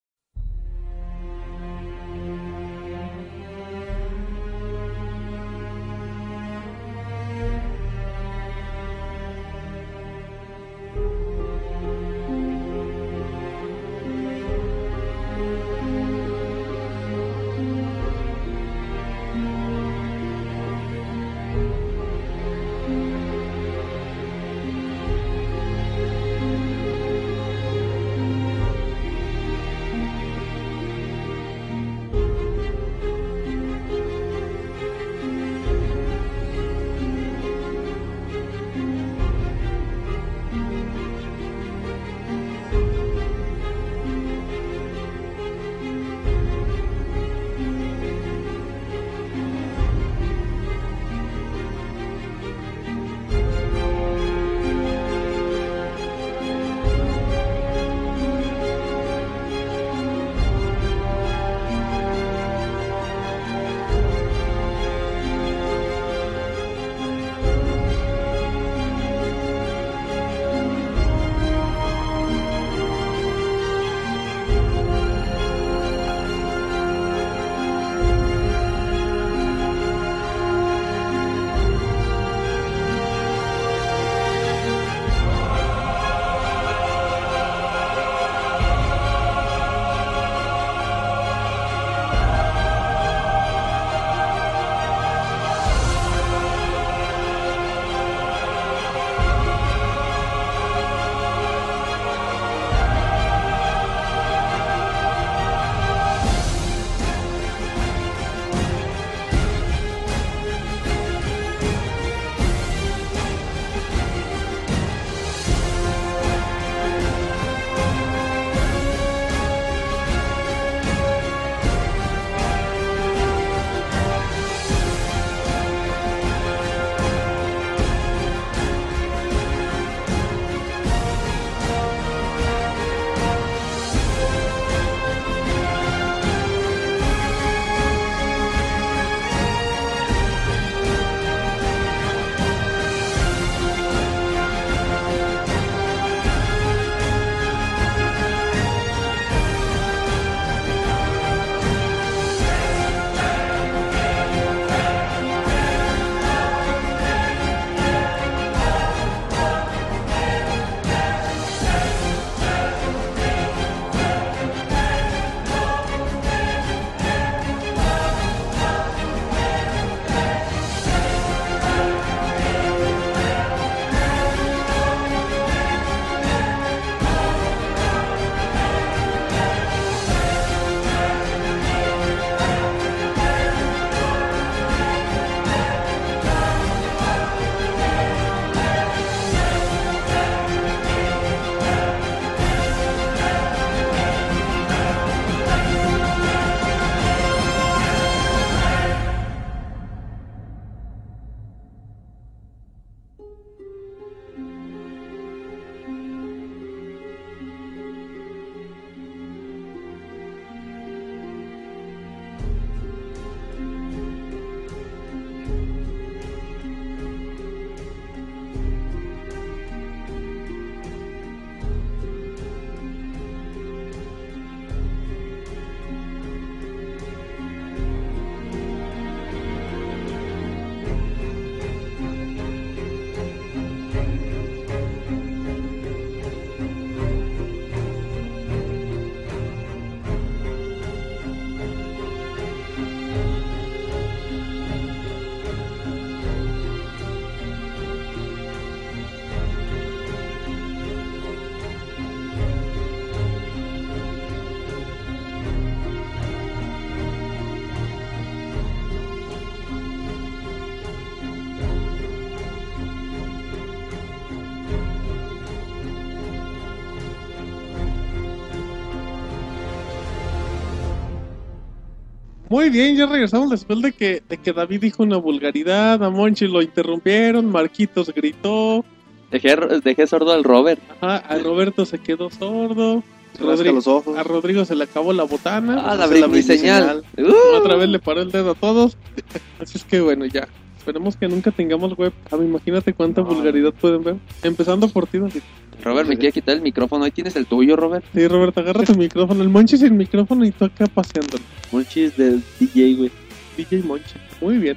Muy bien, ya regresamos después de que, de que David dijo una vulgaridad, a Monchi lo interrumpieron, Marquitos gritó, Dejé, dejé sordo al Robert. ajá, a Roberto se quedó sordo, Se Rodrigo- los ojos. a Rodrigo se le acabó la botana, Ah, la la Britney señal. Uh. otra vez le paró el dedo a todos, así es que bueno, ya. Esperemos que nunca tengamos webcam, imagínate cuánta vulgaridad pueden ver. Empezando por ti, David. Robert, me quiere quitar el micrófono. Ahí tienes el tuyo, Robert. Sí, Roberto, agarra tu micrófono, el Monchi sin micrófono y acá paseándolo. Monchis del DJ, güey. DJ Monchi. Muy bien.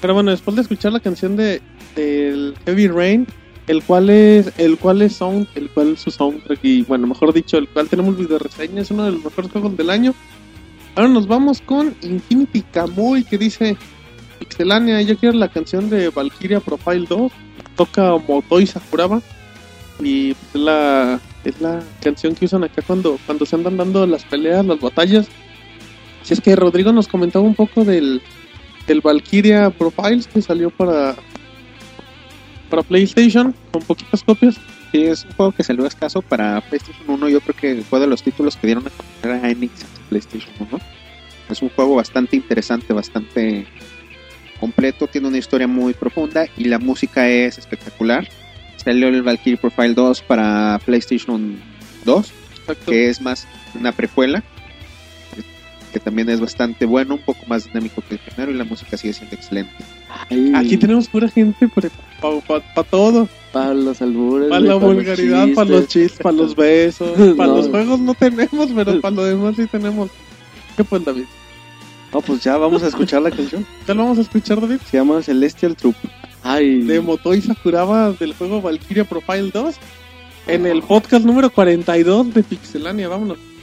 Pero bueno, después de escuchar la canción de del Heavy Rain, el cual es el cual es sound, el cual es su soundtrack y bueno, mejor dicho, el cual tenemos video reseña, es uno de los mejores juegos del año. Ahora nos vamos con Infinity Kamui que dice Pixelania, yo quiero la canción de Valkyria Profile 2, toca Motoi Sakuraba y es la es la canción que usan acá cuando cuando se andan dando las peleas, las batallas. Si es que Rodrigo nos comentaba un poco del, del Valkyria Profiles que salió para para PlayStation con poquitas copias. Sí, es un juego que salió escaso para PlayStation 1. Yo creo que fue de los títulos que dieron a a Enix en PlayStation 1. Es un juego bastante interesante, bastante completo, tiene una historia muy profunda y la música es espectacular. Salió el Valkyrie Profile 2 para PlayStation 2, Exacto. que es más una precuela, que también es bastante bueno, un poco más dinámico que el primero y la música sigue siendo excelente. Aquí tenemos pura gente para todo. Para los albures. Para la vulgaridad, para los chistes, para los besos. Para No. los juegos no tenemos, pero para lo demás sí tenemos. ¿Qué pues, David? No, pues ya vamos a escuchar la canción. ¿Ya lo vamos a escuchar, David? Se llama Celestial Troop. Ay. De Motoi Sakuraba del juego Valkyria Profile 2 en el podcast número 42 de Pixelania. Vámonos.「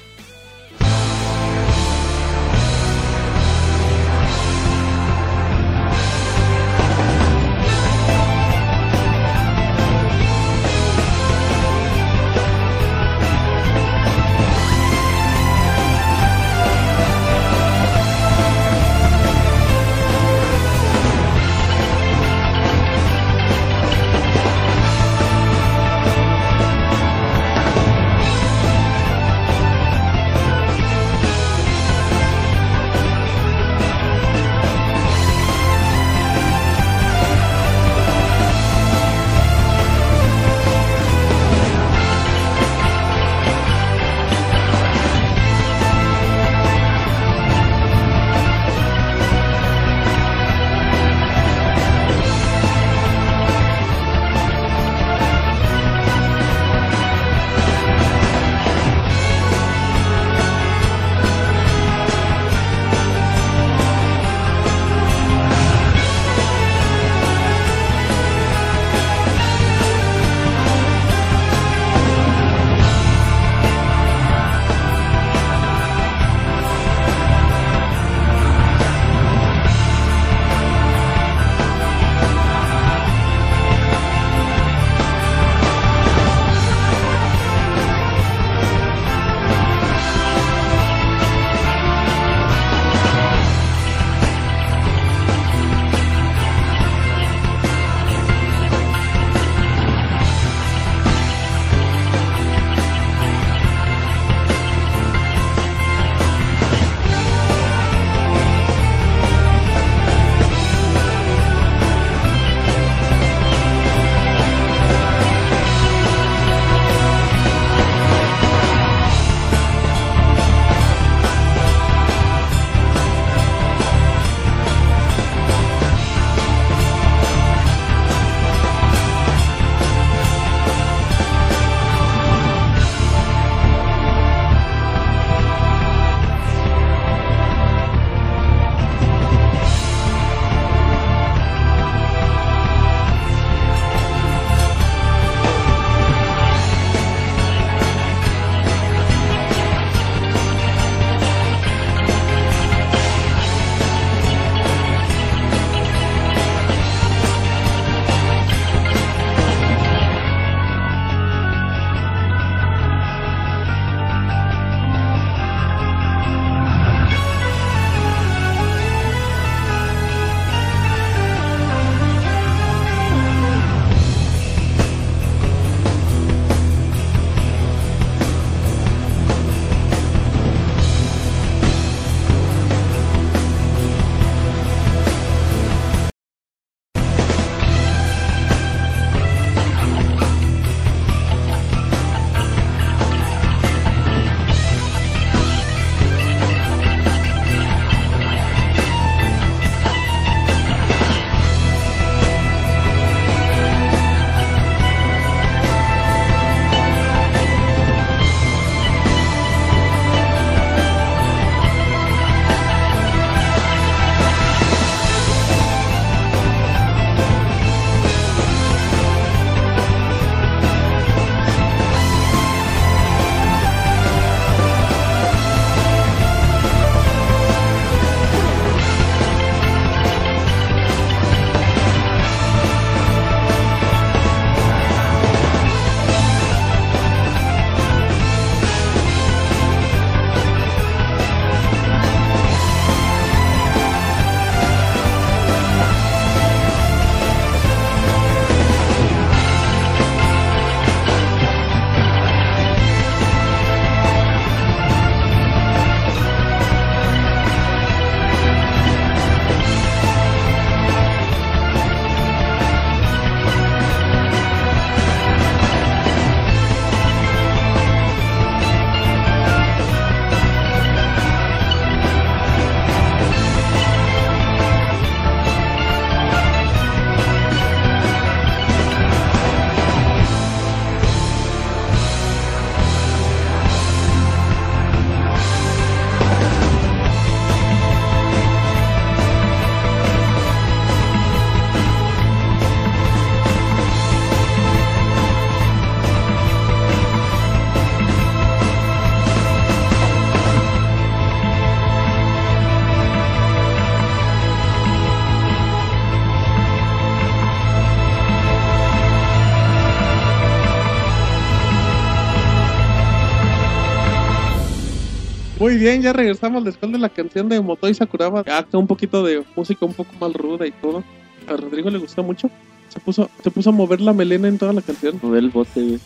bien, ya regresamos después de la canción de Motoi Sakuraba. Acá un poquito de música un poco más ruda y todo. A Rodrigo le gustó mucho. Se puso, se puso a mover la melena en toda la canción. Mover el bote, güey.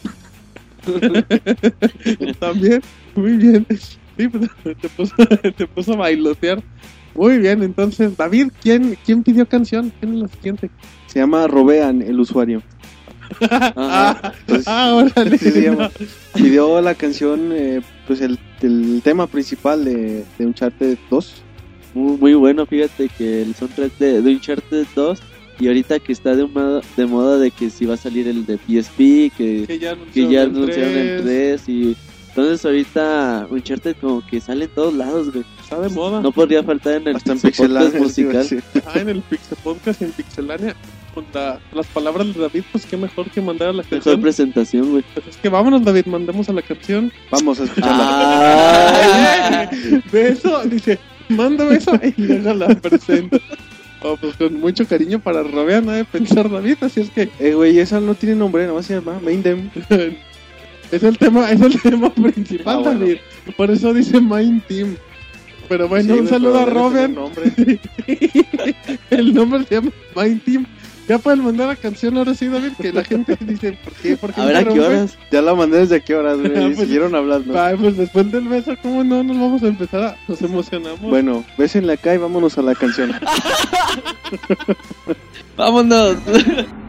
También, muy bien. Sí, pues, te puso, te puso a bailotear. Muy bien, entonces, David, ¿quién, quién pidió canción? ¿Quién es la siguiente? Se llama Robean, el usuario. Ah, Pues, ah, órale. se llama. Pidió la canción, eh, pues el, el tema principal de, de Uncharted 2. Muy, muy bueno, fíjate que el soundtrack de, de Uncharted 2 y ahorita que está de moda, de moda de que si va a salir el de PSP, que, Que ya que ya anunciaron el anunciaron el 3. 3 y entonces ahorita Uncharted como que sale en todos lados, güey. Está de moda. No podría faltar en el Hasta en Podcast a musical. Ah, en el Pixel Podcast y en Pixelania. Con la- las palabras de David, pues qué mejor que mandar a la Mejor canción. presentación, güey. Pues es que vámonos, David, mandemos a la canción. Vamos a escucharla. Ah, De eso, dice, mándame eso y luego la presento. Oh, pues con mucho cariño para Robean, de pensar David, así es que Eh, güey, esa no tiene nombre, nada más se llama Maindem. es el tema, es el tema principal, Ah, bueno. David. Por eso dice Mind Team. Pero bueno, Sí, un saludo a nombre. el nombre se llama Mind Team. Ya pueden mandar la canción ahora sí, David, que la gente dice, ¿por qué? ¿Por qué a ver a qué horas. Ya la mandé desde qué horas, güey. Ah, y pues- siguieron hablando. Va, pues después del beso, ¿cómo no nos vamos a empezar a... Nos emocionamos. Bueno, bésenle acá y vámonos a la canción. Vámonos.「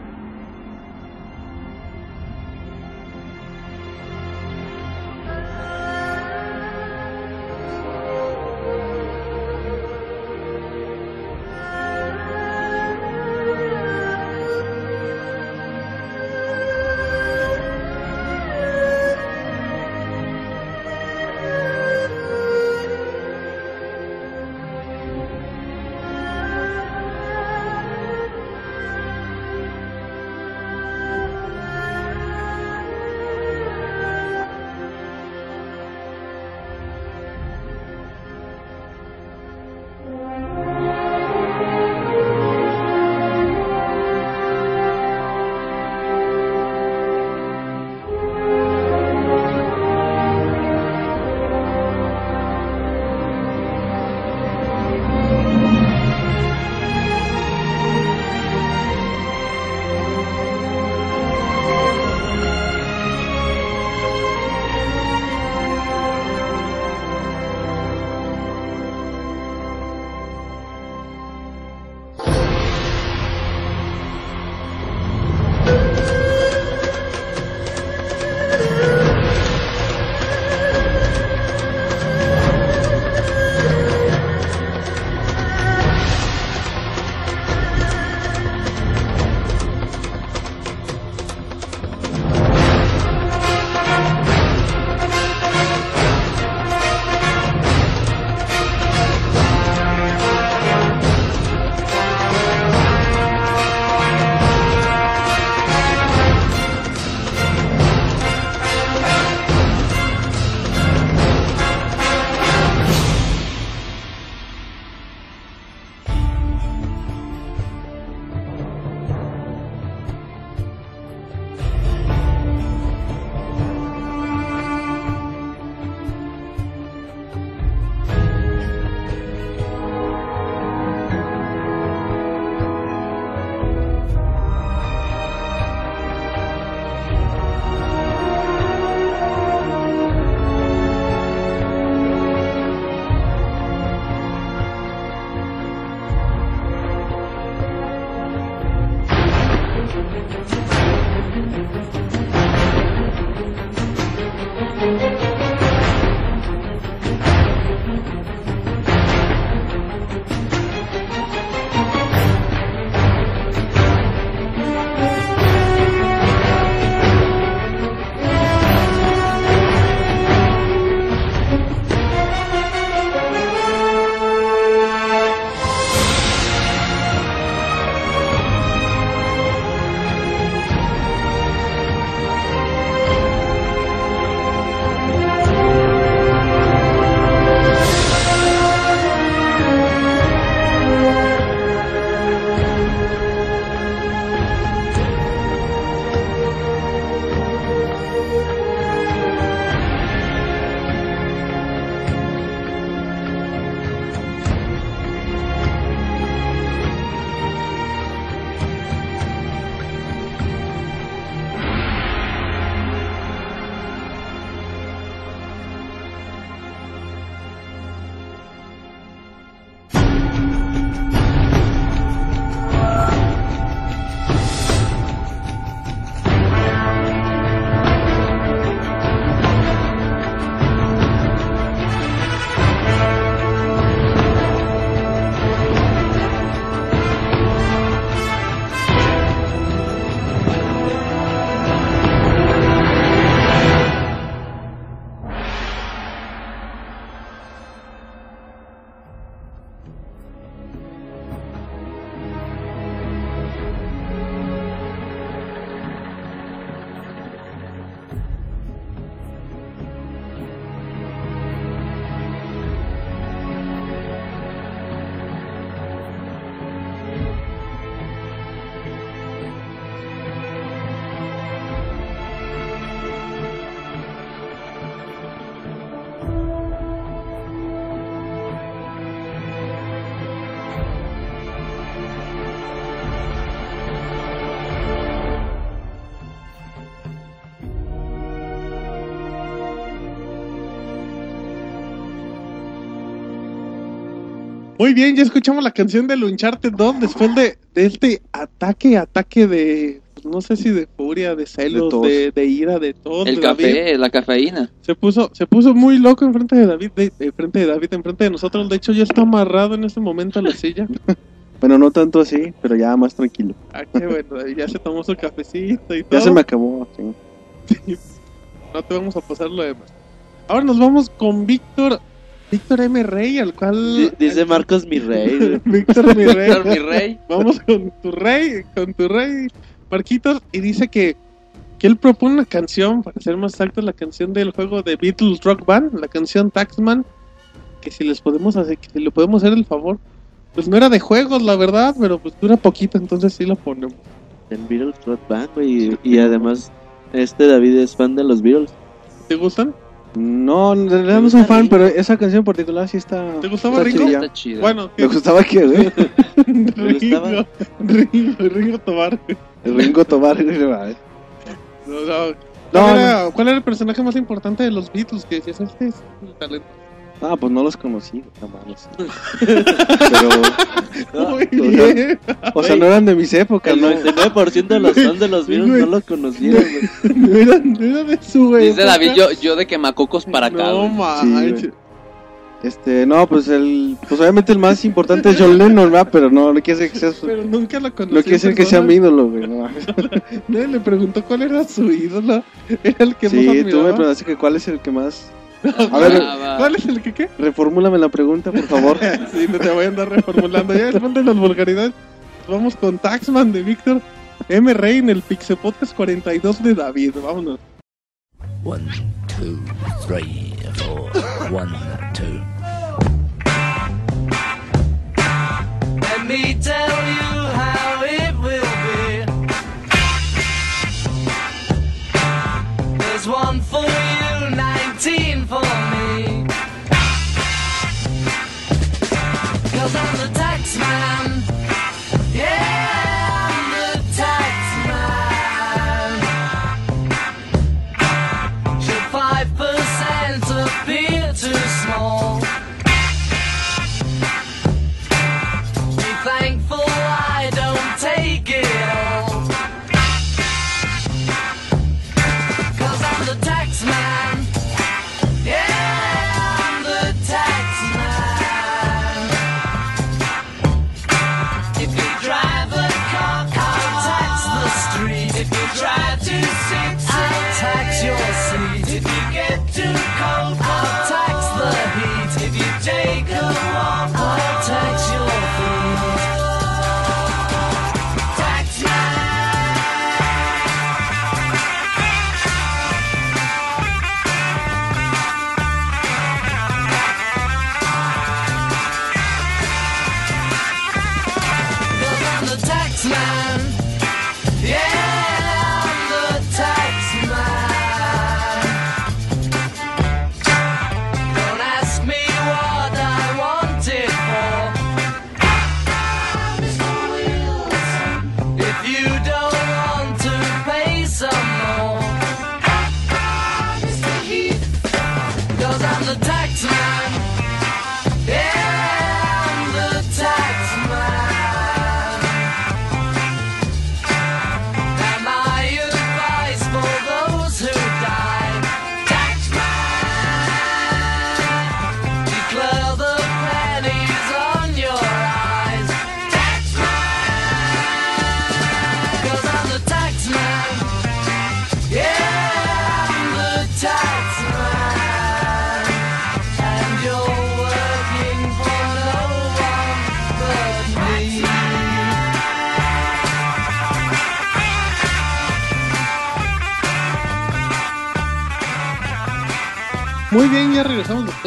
Muy bien, ya escuchamos la canción del Uncharted 2 después de, de este ataque, ataque de, pues, no sé si de furia, de celos, de, de ira, de todo. El café, la cafeína. Se puso, se puso muy loco enfrente de David, de, de frente de David, enfrente de nosotros. De hecho, ya está amarrado en este momento a la silla. Bueno, no tanto así, pero ya más tranquilo. Ah, qué bueno, ya se tomó su cafecito y todo. Ya se me acabó. sí. No te vamos a pasar lo demás. Ahora nos vamos con Víctor, Víctor M. Rey, al cual... Di- Dice Marcos mi rey. Víctor mi rey. Víctor, mi rey. Vamos con tu rey, con tu rey, Marquitos, y dice que, que él propone una canción, para ser más exacto, la canción del juego de Beatles Rock Band, la canción Taxman, que si les podemos hacer, que si le podemos hacer el favor, pues no era de juegos, la verdad, pero pues dura poquito, entonces sí la ponemos. El Beatles Rock Band, güey. Y, y además, este David es fan de los Beatles. ¿Te gustan? No, realidad no soy fan, pero esa canción en particular sí está. ¿Te gustaba está Ringo? chidilla. Está chido. Bueno, ¿Me gustaba qué, güey? Ringo, Ringo, Ringo Tobar. Ringo Tobar, güey. No, no. No, ¿Cuál, era, cuál era el personaje más importante de los Beatles que decías? Este es el talento. Ah, pues no los conocí, no mames. Pero, Muy o sea, bien. o sea, no eran de mis épocas, El ¿no? 99% de los fans de los Sí, güey. no lo conocieron, güey. No era, no era de su güey. Dice David, yo, yo de quemacocos para acá. No manches. güey. Este, no, pues el, pues obviamente el más importante es John Lennon, ¿verdad? Pero no, no quiere decir que sea su, Pero nunca lo conocí. no quiere decir que sea mi ídolo, güey. No. Nadie le preguntó cuál era su ídolo. Era el que más Sí, tú me preguntaste que cuál es el que más. A ver, Ah. ¿Cuál es el que qué? reformúlame la pregunta, por favor. sí, no te voy a andar reformulando. Ya después de las vulgaridades, vamos con Taxman de Víctor M. Rey en el Pixel Podcast 42 de David. Vámonos. One, two, three, four. One, two. Let me tell you how it will be. There's one for you, 19 for me. Cause I'm the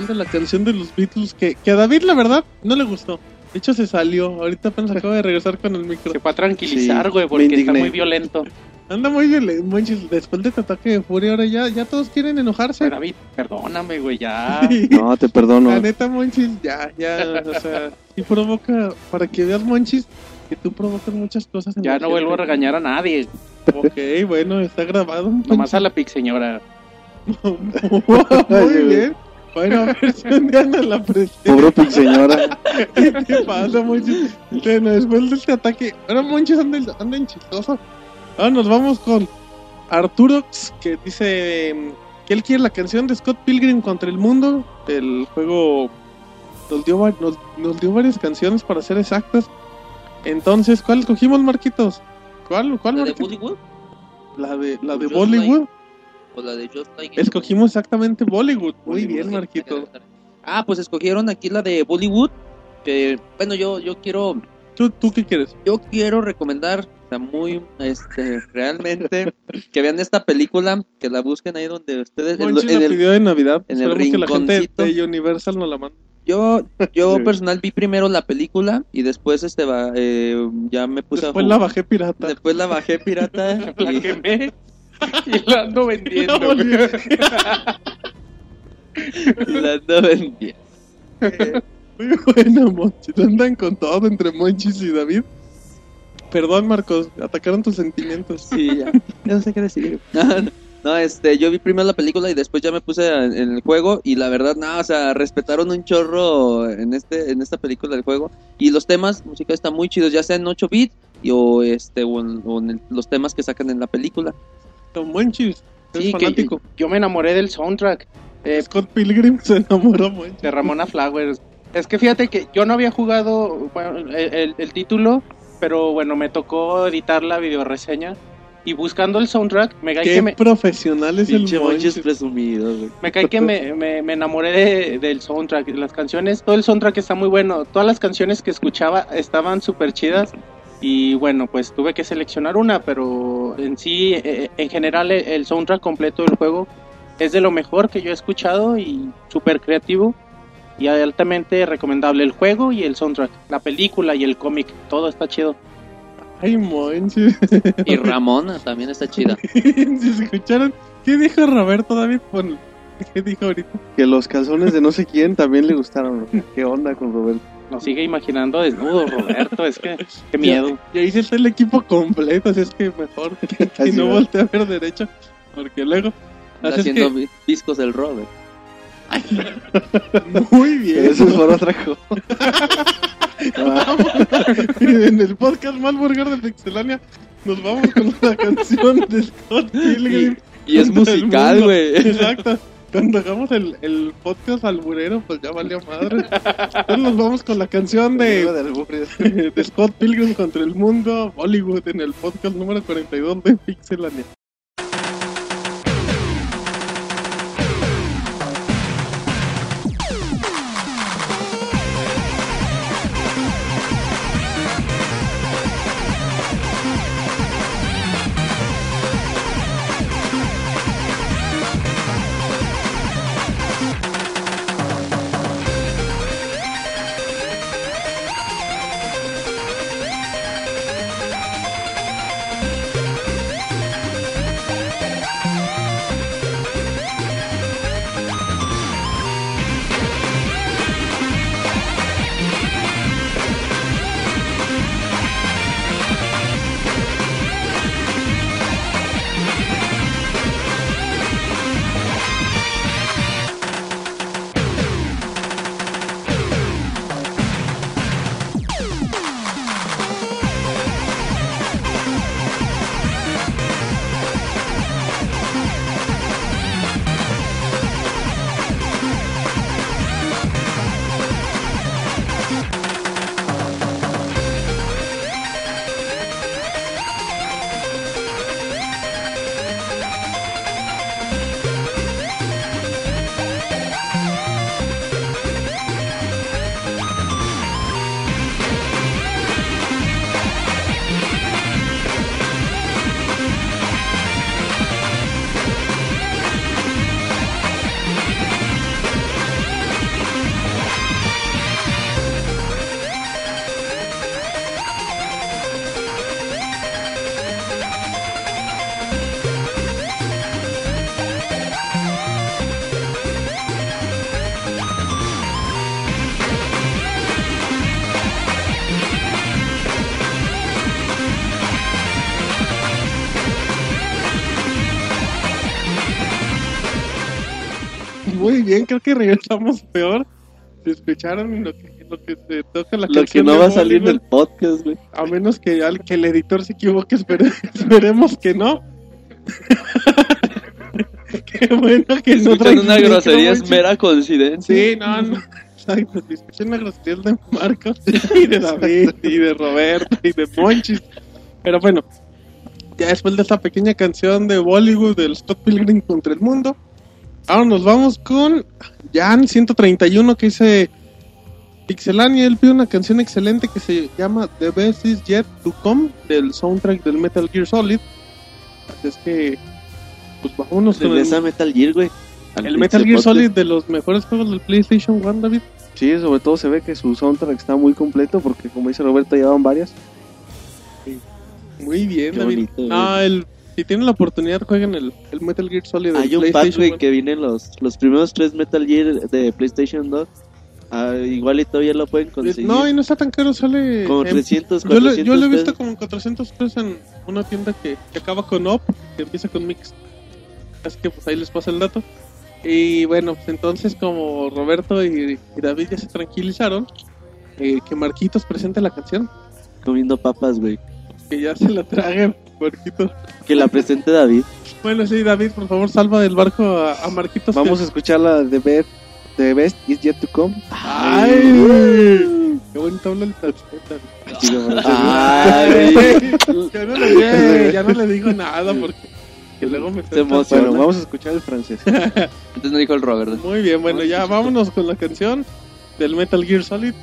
de la canción de los Beatles que, que a David, la verdad, no le gustó. De hecho, se salió. Ahorita apenas acaba de regresar con el micro. Se fue a tranquilizar, güey, porque está muy violento. Anda muy manches, después de tu ataque de furia, ahora ya, ya todos quieren enojarse. David, perdóname, güey, ya. No, te perdono. La neta, Monchis, ya, ya, o sea, sí provoca, para que veas, Monchis, que tú provocas muchas cosas. en Ya no vuelvo a regañar a nadie. Ok, bueno, está grabado. Nomás a la pix señora. Muy bien. Buena versión de Ana la Presente. Pobre pixeñora. ¿Qué te pasa, Monchis? Bueno, después de este ataque. Ahora, Monchis anda, anda en chistoso. Ahora nos vamos con Arturox, que dice em, que él quiere la canción de Scott Pilgrim contra el mundo. El juego nos dio, va- nos, nos dio varias canciones para ser exactas. Entonces, ¿cuál escogimos, Marquitos? ¿Cuál, cuál ¿La de? Bollywood? La de, la de Just Bollywood. ¿O la de Just Like? Escogimos exactamente Bollywood. Muy Bollywood, bien, sí. Marquitos. Ah, pues escogieron aquí la de Bollywood. Que, bueno, yo, yo quiero. ¿Tú, ¿Tú qué quieres? Yo quiero recomendar, o sea, muy, este, realmente, que vean esta película, que la busquen ahí donde ustedes. en, en la el- pidió de Navidad. en el que la gente de Universal nos la mande. Yo, yo Sí. personal vi primero la película y después este va, eh, ya me puse Después a la jugar. bajé pirata. Después la bajé pirata. La y- quemé y la ando vendiendo. Volví- y la ando vendiendo. Muy buena, Monchis. Andan con todo entre Monchis y David. Perdón, Marcos. Atacaron tus sentimientos. Sí, ya. No sé qué decir. No, no, no, este, yo vi primero la película y después ya me puse en, en el juego y la verdad, no, o sea, respetaron un chorro en este, en esta película del juego y los temas, música están muy chidos, ya sea en 8 bits y, o este, o en, o en el- los temas que sacan en la película. Don Monchis. Es Sí, que fanático. yo me enamoré del soundtrack. Eh, Scott Pilgrim se enamoró, Monchis. de Ramona Flowers. Es que fíjate que yo no había jugado bueno, el, el- el título, pero bueno, me tocó editar la videoreseña y buscando el soundtrack me cae que me, profesional es el Pinche Monchis Monchis. presumido, güey. me, cae que me, me- me enamoré de- del soundtrack, las canciones, todo el soundtrack está muy bueno, todas las canciones que escuchaba estaban súper chidas y bueno, pues tuve que seleccionar una, pero en sí, eh, en general el, el soundtrack completo del juego es de lo mejor que yo he escuchado y súper creativo y altamente recomendable el juego y el soundtrack, la película y el cómic, todo está chido. Ay, Monchis. Y Ramona también está chida. si escucharon, ¿qué dijo Roberto David? Bueno, ¿Qué dijo ahorita? Que los calzones de no sé quién también le gustaron. ¿Qué onda con Roberto? Nos sigue imaginando desnudo, Roberto, es que qué miedo. Ya, ya hice está el equipo completo, así es que mejor que, no va. voltee a ver derecho, porque luego... Anda Así es haciendo que, discos del Robert. muy bien. Eso es por otra cosa. en el podcast más vulgar de Pixelania nos vamos con la canción de Scott Pilgrim. Y es contra el musical, güey. Exacto. Cuando hagamos el, el podcast alburero, pues ya valió madre. Entonces nos vamos con la canción de, de Scott Pilgrim contra el mundo, Bollywood, en el podcast número 42 de Pixelania.「que regresamos peor. Se escucharon lo que, lo que se toca la Lo que no va a salir en Bollywood. el podcast, güey. A menos que, al- que el editor se equivoque, espere- esperemos que no. Qué bueno que no Escuchan una grosería, es mera coincidencia. Sí, no, no. Exacto, si escuchan una grosería de Marcos y de David y de Roberto y de Monchis. Pero bueno, ya después de esta pequeña canción de Bollywood del Scott Pilgrim contra el mundo, ahora nos vamos con Jan 131 que dice Pixelania, él pide una canción excelente que se llama The Best Is Yet to Come del soundtrack del Metal Gear Solid. Así es que, pues vámonos con el, Regresa Metal Gear, güey. el Metal Gear. Solid de los mejores juegos del PlayStation 1, David. Sí, sobre todo se ve que su soundtrack está muy completo porque como dice Roberto llevaban varias. Muy bien, Qué David. bonito, güey. el, si tienen la oportunidad, jueguen el, el Metal Gear Solid. Hay un pack, güey, que vienen los, los primeros tres Metal Gear de PlayStation 2. Ah, igual y todavía lo pueden conseguir. No, y no está tan caro, sale. Como en- 300, yo, lo, yo 400 lo he visto como en 400 pesos en una tienda que, que acaba con OP, que empieza con Mix. Así que pues ahí les paso el dato. Y bueno, pues entonces, como Roberto y, y David ya se tranquilizaron, eh, que Marquitos presente la canción. Comiendo papas, güey. Que ya se la traguen, Marquitos. Que la presente David. Bueno, sí, David, por favor, salva del barco a, a Marquitos. Vamos a escuchar la de Best, The Best Is Yet to Come. ¡Ay! ¡Qué bonito habla el! Ay. ya, no le, ya no le digo nada porque que luego me Se emociona. Bueno, vamos a escuchar el francés. Entonces no dijo el Robert. Muy bien, bueno, ya vámonos con la canción del Metal Gear Solid.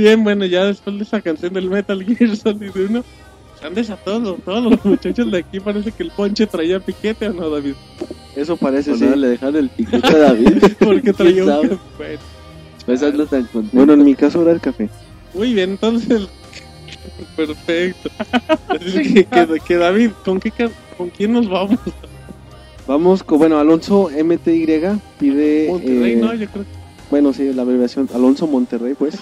Bien, bueno, ya después de esa canción del Metal Gear Solid 1, se han desatado todos los muchachos de aquí. Parece que el ponche traía piquete o no, David. Eso parece, ¿O sí. no? le dejaron el piquete a David. Porque traía un café. Pues ando tan contento. Bueno, en mi caso era el café. Muy bien, entonces. Perfecto. Así que, que- que David, ¿con, qué, ¿con quién nos vamos? Vamos con, bueno, Alonso MTY pide... Monterrey, eh, ¿no? Yo creo. Bueno, sí, la abreviación Alonso Monterrey, pues.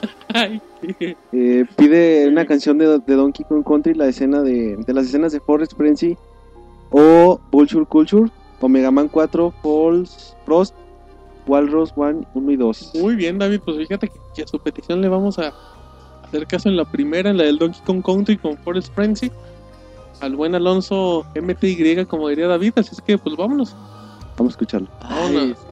Eh, pide una canción de, de Donkey Kong Country, la escena de, de las escenas de Forest Frenzy o Vulture Culture o Mega Man 4, Falls, Frost, Walrus 1, 1 y 2. Muy bien, David, pues fíjate que, que a su petición le vamos a hacer caso en la primera, en la del Donkey Kong Country con Forest Frenzy, al buen Alonso MTY, como diría David, así es que pues vámonos. Vamos a escucharlo. Vámonos.「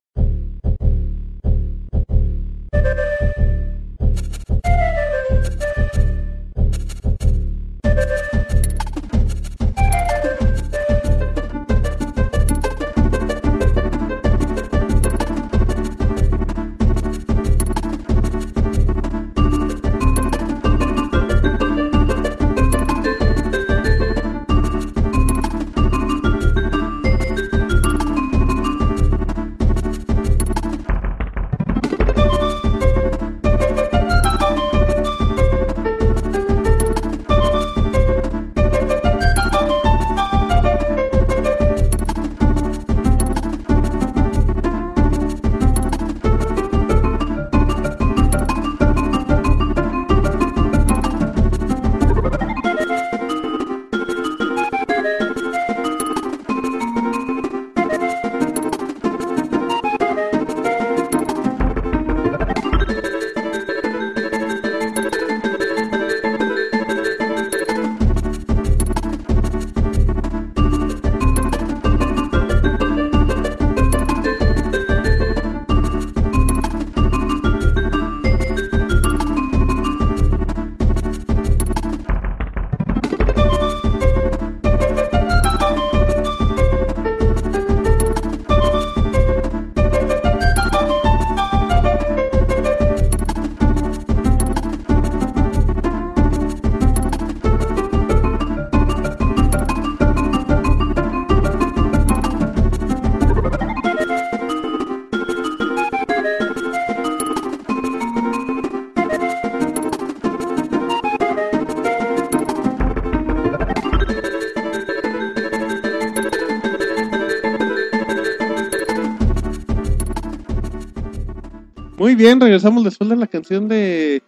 Muy bien, regresamos después de la canción de,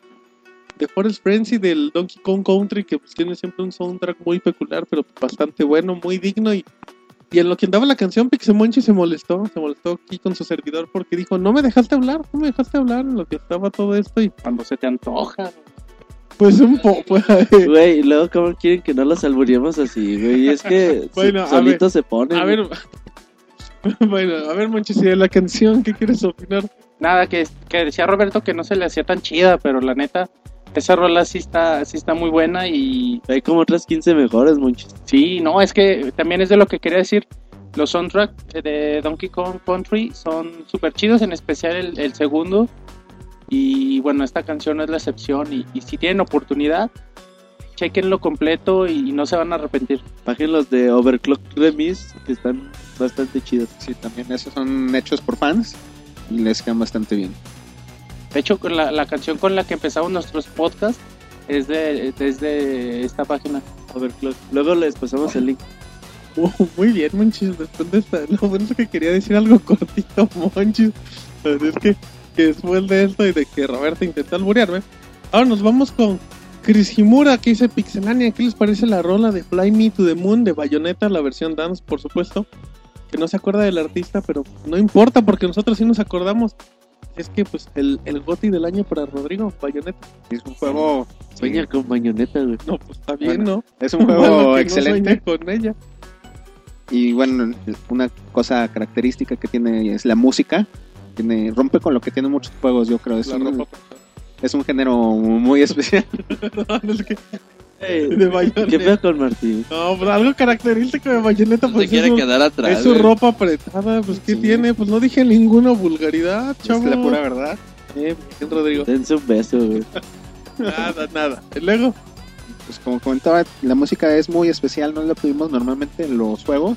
de Forest Frenzy del Donkey Kong Country, que pues, tiene siempre un soundtrack muy peculiar, pero bastante bueno, muy digno. Y, y en lo que andaba la canción, Pixemonchi se molestó, se molestó aquí con su servidor porque dijo, no me dejaste hablar, no me dejaste hablar en lo que estaba todo esto. Y Cuando se te antoja. pues un poco, Güey, y luego, ¿cómo quieren que no los albureemos así, güey? Es que Bueno, ver, se ponen. A ver, bueno, a ver, Monchi, si de la canción, ¿qué quieres opinar? Nada, que, que decía Roberto que no se le hacía tan chida, pero la neta, esa rola sí está, sí está muy buena y... Hay como otras 15 mejores, monchis. Sí, no, es que también es de lo que quería decir. Los soundtracks de Donkey Kong Country son súper chidos, en especial el, el segundo. Y bueno, esta canción no es la excepción. Y, y si tienen oportunidad, chequenlo completo y no se van a arrepentir. Bajen los de Overclock Remix, que están bastante chidos. Sí, también esos son hechos por fans y les quedan bastante bien. De hecho, la, la canción con la que empezamos nuestros podcasts es de, es de esta página. Overclock. Luego les pasamos el link. Uh, muy bien, Monchis. Después de esta, lo bueno es que quería decir algo cortito, Monchis. Es que, que después de esto y de que Roberto intentó alburearme, ahora nos vamos con Chris Himura, que dice Pixelania. ¿Qué les parece la rola de Fly Me to the Moon de Bayonetta, la versión dance, por supuesto? Que no se acuerda del artista, pero no importa porque nosotros sí nos acordamos. Es que, pues, el, el goti del año para Rodrigo, Bayonetta. Es un juego. Sueña con bayoneta, güey. No, pues está bien, Bueno, ¿no? Es un juego no excelente. con ella. Y bueno, una cosa característica que tiene es la música. Tiene, rompe con lo que tienen muchos juegos, yo creo. Es, La un, ropa es un género muy especial. No, es que- De Bayonetta. ¿Qué pedo con Martín? No, pero algo característico de Bayonetta, Se pues quiere es, su, quedar atrás. es su ropa apretada, pues ¿qué Sí. tiene? Pues no dije ninguna vulgaridad, chavo. Es la pura verdad. Eh, bien, Rodrigo. Dense un beso, güey. Nada, nada. Y luego, Pues como comentaba, la música es muy especial, no la pedimos normalmente en los juegos.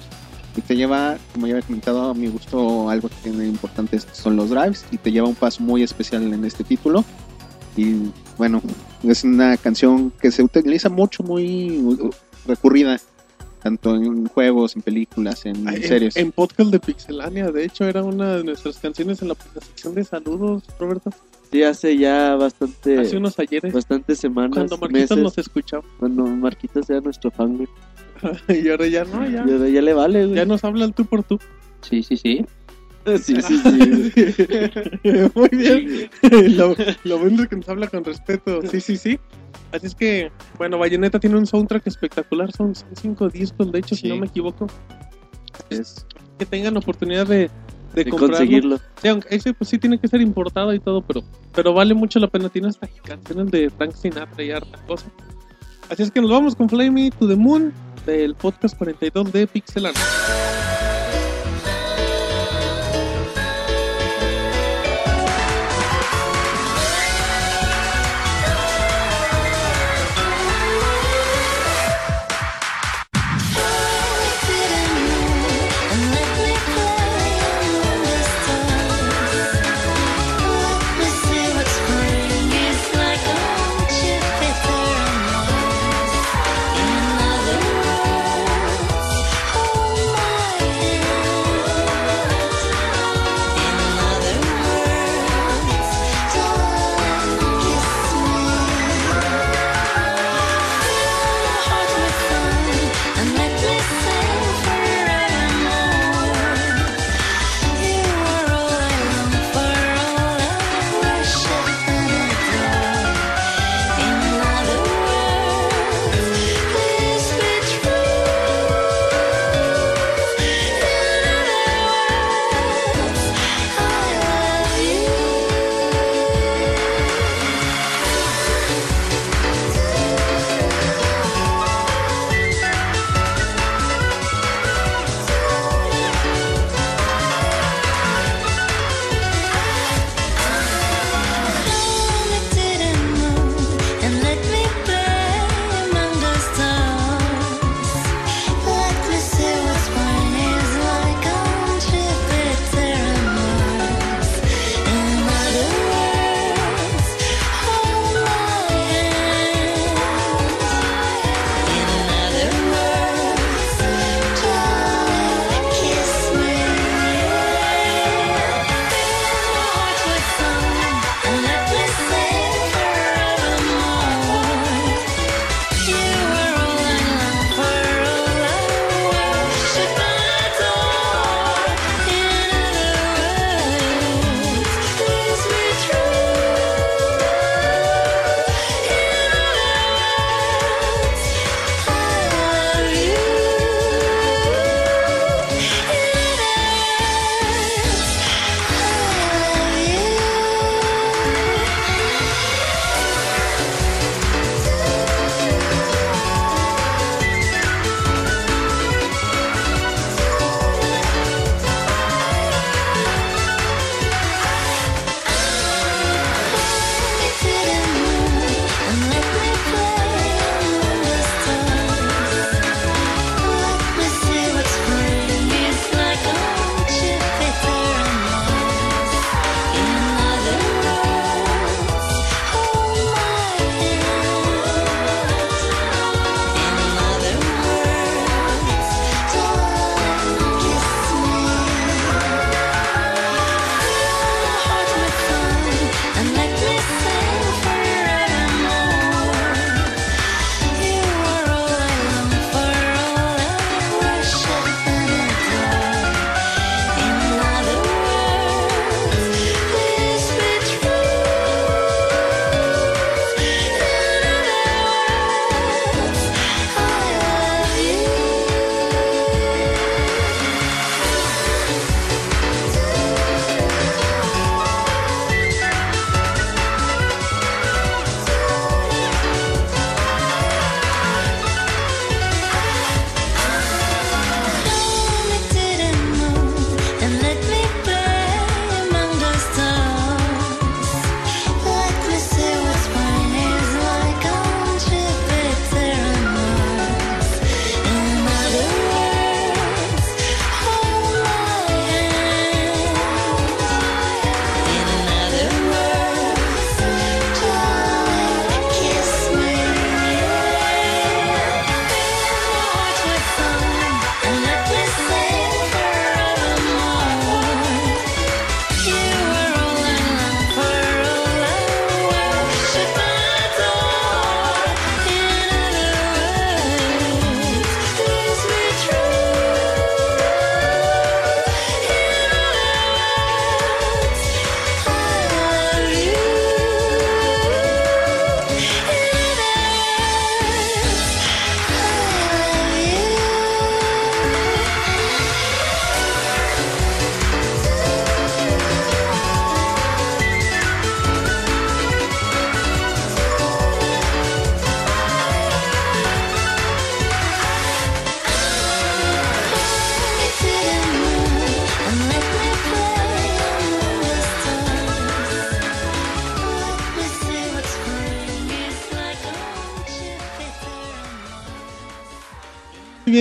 Y te lleva, como ya había comentado, a mi gusto algo que tiene importante son los drives. Y te lleva un paso muy especial en este título. Y bueno, es una canción que se utiliza mucho, muy recurrida. Tanto en juegos, en películas, en en, series. en podcast de Pixelania, de hecho, era una de nuestras canciones en la, la sección de saludos, Roberto. Sí, hace ya bastante, Hace unos ayeres, bastantes semanas, cuando Marquitos meses, nos escuchaba. cuando Marquitos era nuestro fan, güey. y ahora ya no, ya. Y ahora ya le vale, güey. Ya nos habla el tú por tú. Sí, sí, sí. Sí, sí, sí. Muy bien. lo, lo bueno es que nos habla con respeto. Sí, sí, sí. Así es que, bueno, Bayonetta tiene un soundtrack espectacular. Son, son cinco discos, de hecho, si Sí. no me equivoco. Es- Que tengan oportunidad de, de, De conseguirlo. Sí, aunque ese pues sí tiene que ser importado y todo, pero, pero vale mucho la pena. Tiene hasta canciones de Frank Sinatra y harta cosa. Así es que nos vamos con Fly Me to the Moon del podcast 42 de Pixelano.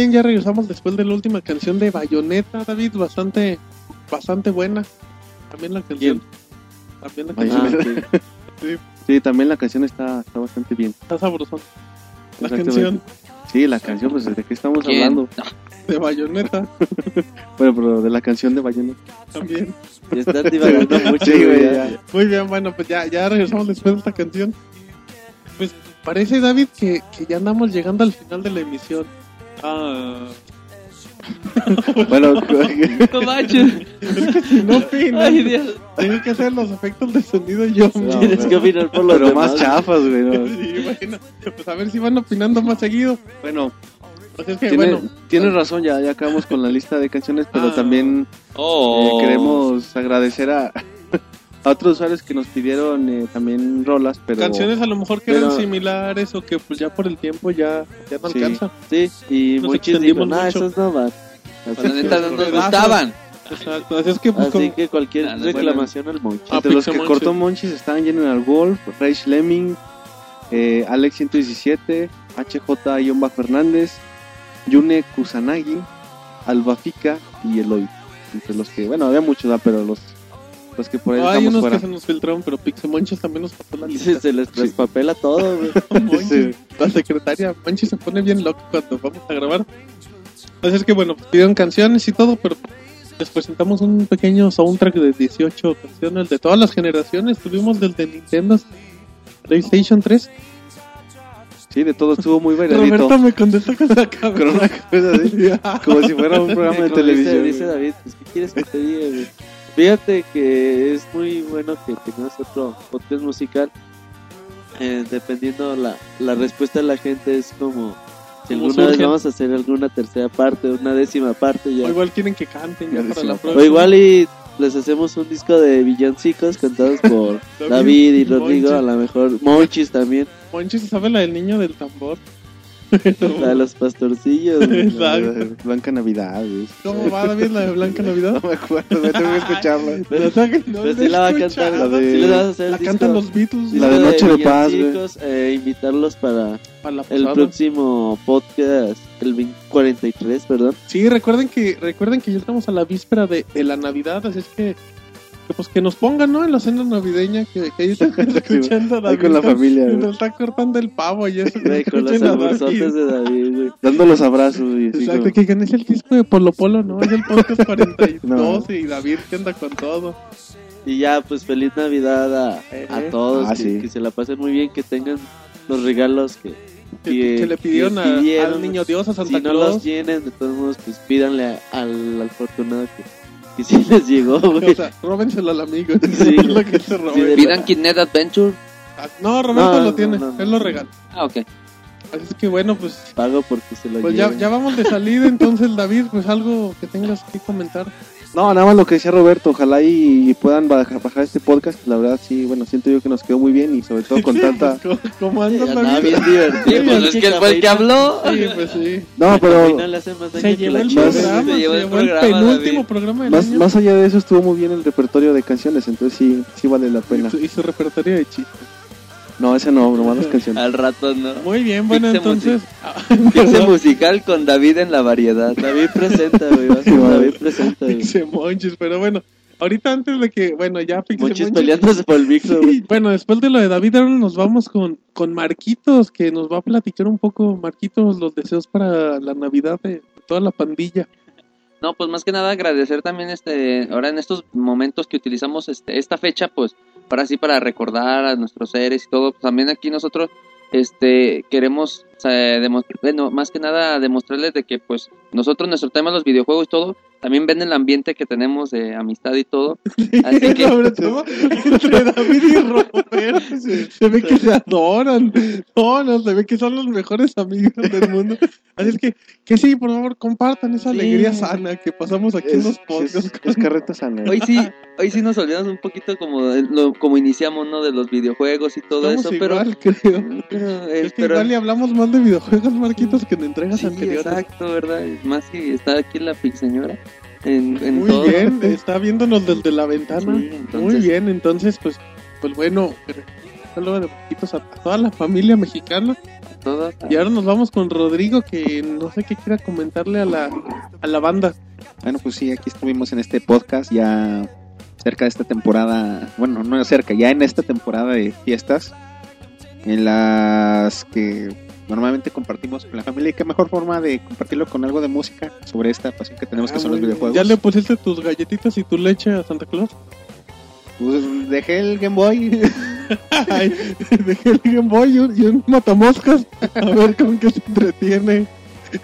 Bien, ya regresamos después de la última canción de Bayonetta, David, bastante, bastante buena. También la canción. También la canción. Bayonetta. Sí, Sí, también la canción está, está bastante bien. está sabrosón. La canción Sí, la canción, pues de qué estamos ¿Quién? hablando. de Bayonetta Bueno, pero de la canción de Bayonetta. también. Ya están divagando mucho, Sí, güey. güey, ya. ya. Muy bien, bueno, pues ya, ya regresamos después de esta canción. Pues parece, David, que, que ya andamos llegando al final de la emisión. Ah. Bueno, No manches. Si no opinan, Ay, Dios. tengo que hacer los efectos de sonido yo. No, Tienes pero- que opinar por los pero demás. más chafas, güey. ¿no? Sí, bueno, pues a ver si van opinando más seguido. Bueno, Pues es que, tiene- bueno, tienes razón, ya, ya acabamos con la lista de canciones, pero Ah. también Oh. eh, queremos agradecer a, a otros usuarios que nos pidieron eh, también rolas, pero... canciones a lo mejor que pero- eran similares o que pues ya por el tiempo ya, ya no Sí. alcanza. Sí, y Nos muchos dijo, extendimos nah, mucho". esos no van. Así, Pues, la neta no nos gustaban. Exacto, así es que pues así que cualquier Ah, reclamación al Monchi. Ah, Entre los que Pixel cortó Monchis están General Wolf, Rage Lemming, eh, Alex 117, HJ Fernández, Yune Kusanagi, Albafica y Eloy. Entre los que, bueno, había muchos, pero los, los que por ahí hay unos fuera. que se nos filtraron, pero Pixemonchis también nos pasó la lista. se les traspapela todo, güey. Sí. La secretaria Monchis se pone bien loco cuando vamos a grabar. Así es que bueno, pues, pidieron canciones y todo, pero les presentamos un pequeño soundtrack de 18 canciones de todas las generaciones. Tuvimos desde Nintendo hasta PlayStation 3. Sí, de todo estuvo muy variadito. Roberto me contesta con la cabeza. Con una cosa así, como si fuera un programa de televisión. Dice, dice David, pues, ¿qué quieres que te diga, güey? Fíjate que es muy bueno que tengamos otro podcast musical. Eh, dependiendo la, la respuesta de la gente, es como si alguna vez vamos a hacer alguna tercera parte, una décima parte. Ya. O igual quieren que canten ya Ya para la decimos. próxima. O igual y les hacemos un disco de villancicos cantados por David y Rodrigo, a lo mejor Monchis también, Monchis sabe la del niño del tambor. la de los pastorcillos. Exacto. Blanca Navidad, güey. ¿Cómo va David la de Blanca Navidad? No me acuerdo, me tengo que escucharla. Pero, no Pues la sí la va a cantar, la de- sí vas a hacer La cantan los Beatles. La de Noche de Paz, güey. villancicos, eh, invitarlos para Para la el próximo podcast, el 20 43, perdón. Sí, recuerden que recuerden que ya estamos a la víspera de, de la Navidad, así es que, que, pues que nos pongan, ¿no? En la cena navideña que, que ahí está escuchando a Ahí David. con la familia, y güey. Nos está cortando el pavo y eso. Güey, con los escuchen a David. alborzotes de David, güey. Dando los abrazos, y así Exacto, como- que es el disco de Polo Polo, ¿no? Es el podcast 42 No. y David que anda con todo. Y ya, pues feliz Navidad a, a Eh. todos, Ah, que, sí. que se la pasen muy bien, que tengan los regalos que, Que, que- que le pidieron que a- pidieron. al niño Dios, a Santa si no Claus. los tienen, de todos modos, pues pídanle a- al afortunado que, que sí les llegó, güey. O sea, róbenselo al amigo. Sí. es lo que se roba. Sí, de- Pidan Kidnet Adventure. Ah, No, Roberto No, lo no, tiene, no, no. él lo regala. Ah, ok. Así es que bueno, pues Pago porque se lo Pues ya, ya vamos de salida, entonces David, pues algo que tengas que comentar. No, nada más lo que decía Roberto, ojalá y, y puedan bajar, bajar este podcast, la verdad sí, bueno, siento yo que nos quedó muy bien y sobre todo con tanta... Pues, ¿cómo- ¿Cómo andas, Andaba David? bien divertido. Sí, pues es que él fue el que habló. Sí, pues sí. No, La pero Se llevó el programa, se llevó programa, penúltimo programa del más, año. más allá de eso estuvo muy bien el repertorio de canciones, entonces sí, sí vale la Y pena. su, y su repertorio de chistes. No, ese no, nomás las canciones. Al rato no. Muy bien, bueno, Pixie entonces... Pixie musical con David en la variedad. David presenta, güey. David presenta, güey. Monchis, pero bueno, ahorita antes de que, bueno, ya Pixie Monchis Monchis- peleándose por el micro. Sí, bueno, después de lo de David, ahora nos vamos con, con Marquitos, que nos va a platicar un poco, Marquitos, los deseos para la Navidad de toda la pandilla. No, pues más que nada agradecer también este ahora en estos momentos que utilizamos este esta fecha, pues para así para recordar a nuestros seres y todo. Pues, también aquí nosotros este queremos o sea, demo- bueno, más que nada demostrarles de que pues nosotros nuestro tema los videojuegos y todo también ven el ambiente que tenemos de amistad y todo. Así que Sobre todo entre David y Roberto. Se, se ve que se adoran. No, no, se ve que son los mejores amigos del mundo. Así es que, que sí, por favor, compartan esa Sí. alegría sana que pasamos aquí en los Es, podcasts. es, es carreta sana. hoy sí hoy sí nos olvidamos un poquito como de lo- como iniciamos no de los videojuegos y todo Estamos eso, pero igual, creo. pero, eh, Es que pero- igual le hablamos más de videojuegos, Marquitos, que en entregas Sí, anteriores. exacto, ¿verdad? Más que está aquí la señora en, en Muy todo. bien, está viéndonos desde la ventana. Sí, entonces- Muy bien, entonces, pues, pues bueno, Saludos de poquitos a, toda la familia mexicana. Y ahora nos vamos con Rodrigo, que no sé qué quiera comentarle a la, a la banda. Bueno, pues sí, aquí estuvimos en este podcast ya cerca de esta temporada, bueno, no cerca, ya en esta temporada de fiestas, en las que normalmente compartimos con la familia y qué mejor forma de compartirlo con algo de música sobre esta pasión que tenemos que Ah, son los videojuegos. ¿Ya le pusiste tus galletitas y tu leche a Santa Claus? Pues dejé el Game Boy. Ay, dejé el Game Boy y un, y un matamoscas. A ver con qué se entretiene.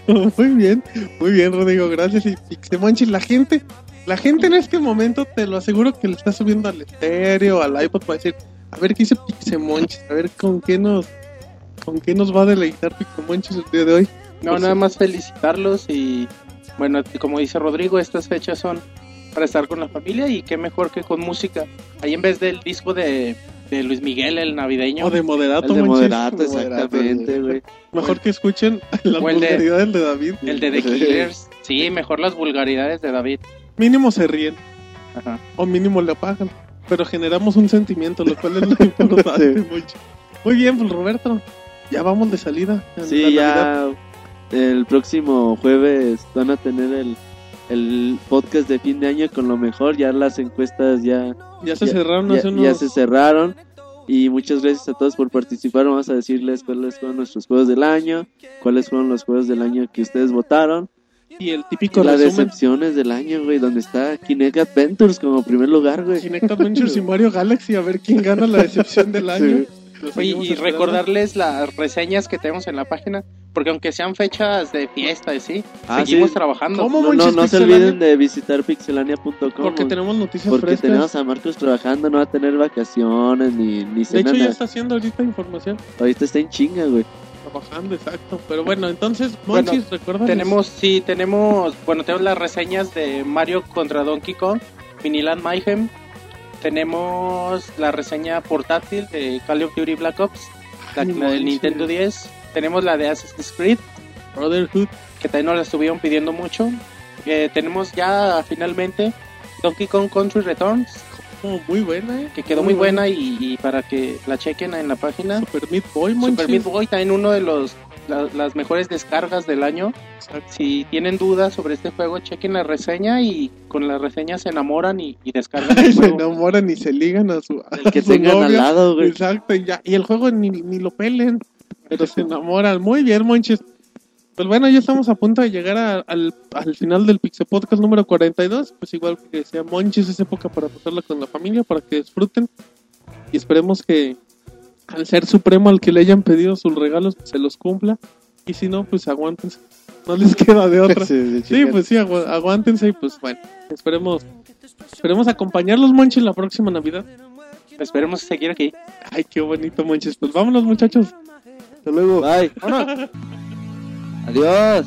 Muy bien, muy bien, Rodrigo. Gracias. Y Pixemonchis, la gente, la gente en este momento te lo aseguro que le está subiendo al estéreo, al iPod para decir, a ver qué dice Pixemonchis, a ver con qué nos, con qué nos va a deleitar Pixemonchis el día de hoy. No, Pues nada sí. más felicitarlos y bueno, como dice Rodrigo, estas fechas son para estar con la familia y qué mejor que con música. Ahí en vez del disco de, de Luis Miguel, el navideño. O de moderato, El de Monchis. moderato, exactamente, güey. Mejor que escuchen las el de- vulgaridades de David. El de The Killers. Sí, mejor las vulgaridades de David. Mínimo se ríen. Ajá. o mínimo le apagan. Pero generamos un sentimiento, lo cual es lo importante. mucho. Muy bien, pues Roberto, ya vamos de salida. Sí, ya el próximo jueves van a tener el, el podcast de fin de año con lo mejor. Ya las encuestas ya, Ya se cerraron ya, hace ya unos... se cerraron. Y muchas gracias a todos por participar. Vamos a decirles cuáles fueron nuestros juegos del año, cuáles fueron los juegos del año que ustedes votaron. Y el típico las decepciones del año, güey, donde está Kinect Adventures como primer lugar, güey. Kinect Adventures y Mario Galaxy, a ver quién gana la decepción del año. Lo Oye, y recordarles las reseñas que tenemos en la página, porque aunque sean fechas de fiesta y sí, Ah, seguimos sí. trabajando. ¿Cómo, No, no, no se olviden de visitar pixelania.com. Porque tenemos noticias Porque frescas. tenemos a Marcos trabajando, no va a tener vacaciones ni, ni De hecho, ya está haciendo ahorita información. Ahorita está en chinga, güey. Trabajando, exacto. Pero bueno, entonces, Bueno, Monchis, recuerda. Tenemos, sí, tenemos, bueno, tenemos las reseñas de Mario contra Donkey Kong, Miniland Mayhem. Tenemos la reseña portátil de Call of Duty Black Ops, la, Ay, la del. Nintendo 10. Tenemos la de Assassin's Creed, Brotherhood. que también nos la estuvieron pidiendo mucho. Eh, tenemos ya finalmente Donkey Kong Country Returns, Como muy buena, ¿eh? que quedó muy buena y, y para que la chequen en la página. Super Meat Boy. Super Meat Boy también uno de los la- las mejores descargas del año. Exacto. Si tienen dudas sobre este juego, chequen la reseña y con la reseña se enamoran y, y descargan se enamoran y se ligan a su, a El que su tengan al lado, güey. Exacto, y, ya, y el juego ni, ni lo pelen, pero se enamoran. Muy bien, Monches. Pues bueno, ya estamos a punto de llegar a- al, al final del Pixel Podcast número 42. Pues igual que sea Monches, es época para pasarla con la familia, para que disfruten. Y esperemos que al ser supremo al que le hayan pedido sus regalos, se los cumpla. Y si no, pues aguántense. No les queda de otra. Sí, Sí, pues sí, agu- aguántense y pues bueno, esperemos esperemos acompañarlos, Monchi, la próxima Navidad. Esperemos seguir aquí. Ay, qué bonito, Monchis. Pues vámonos, muchachos. Hasta luego. Bye. Adiós.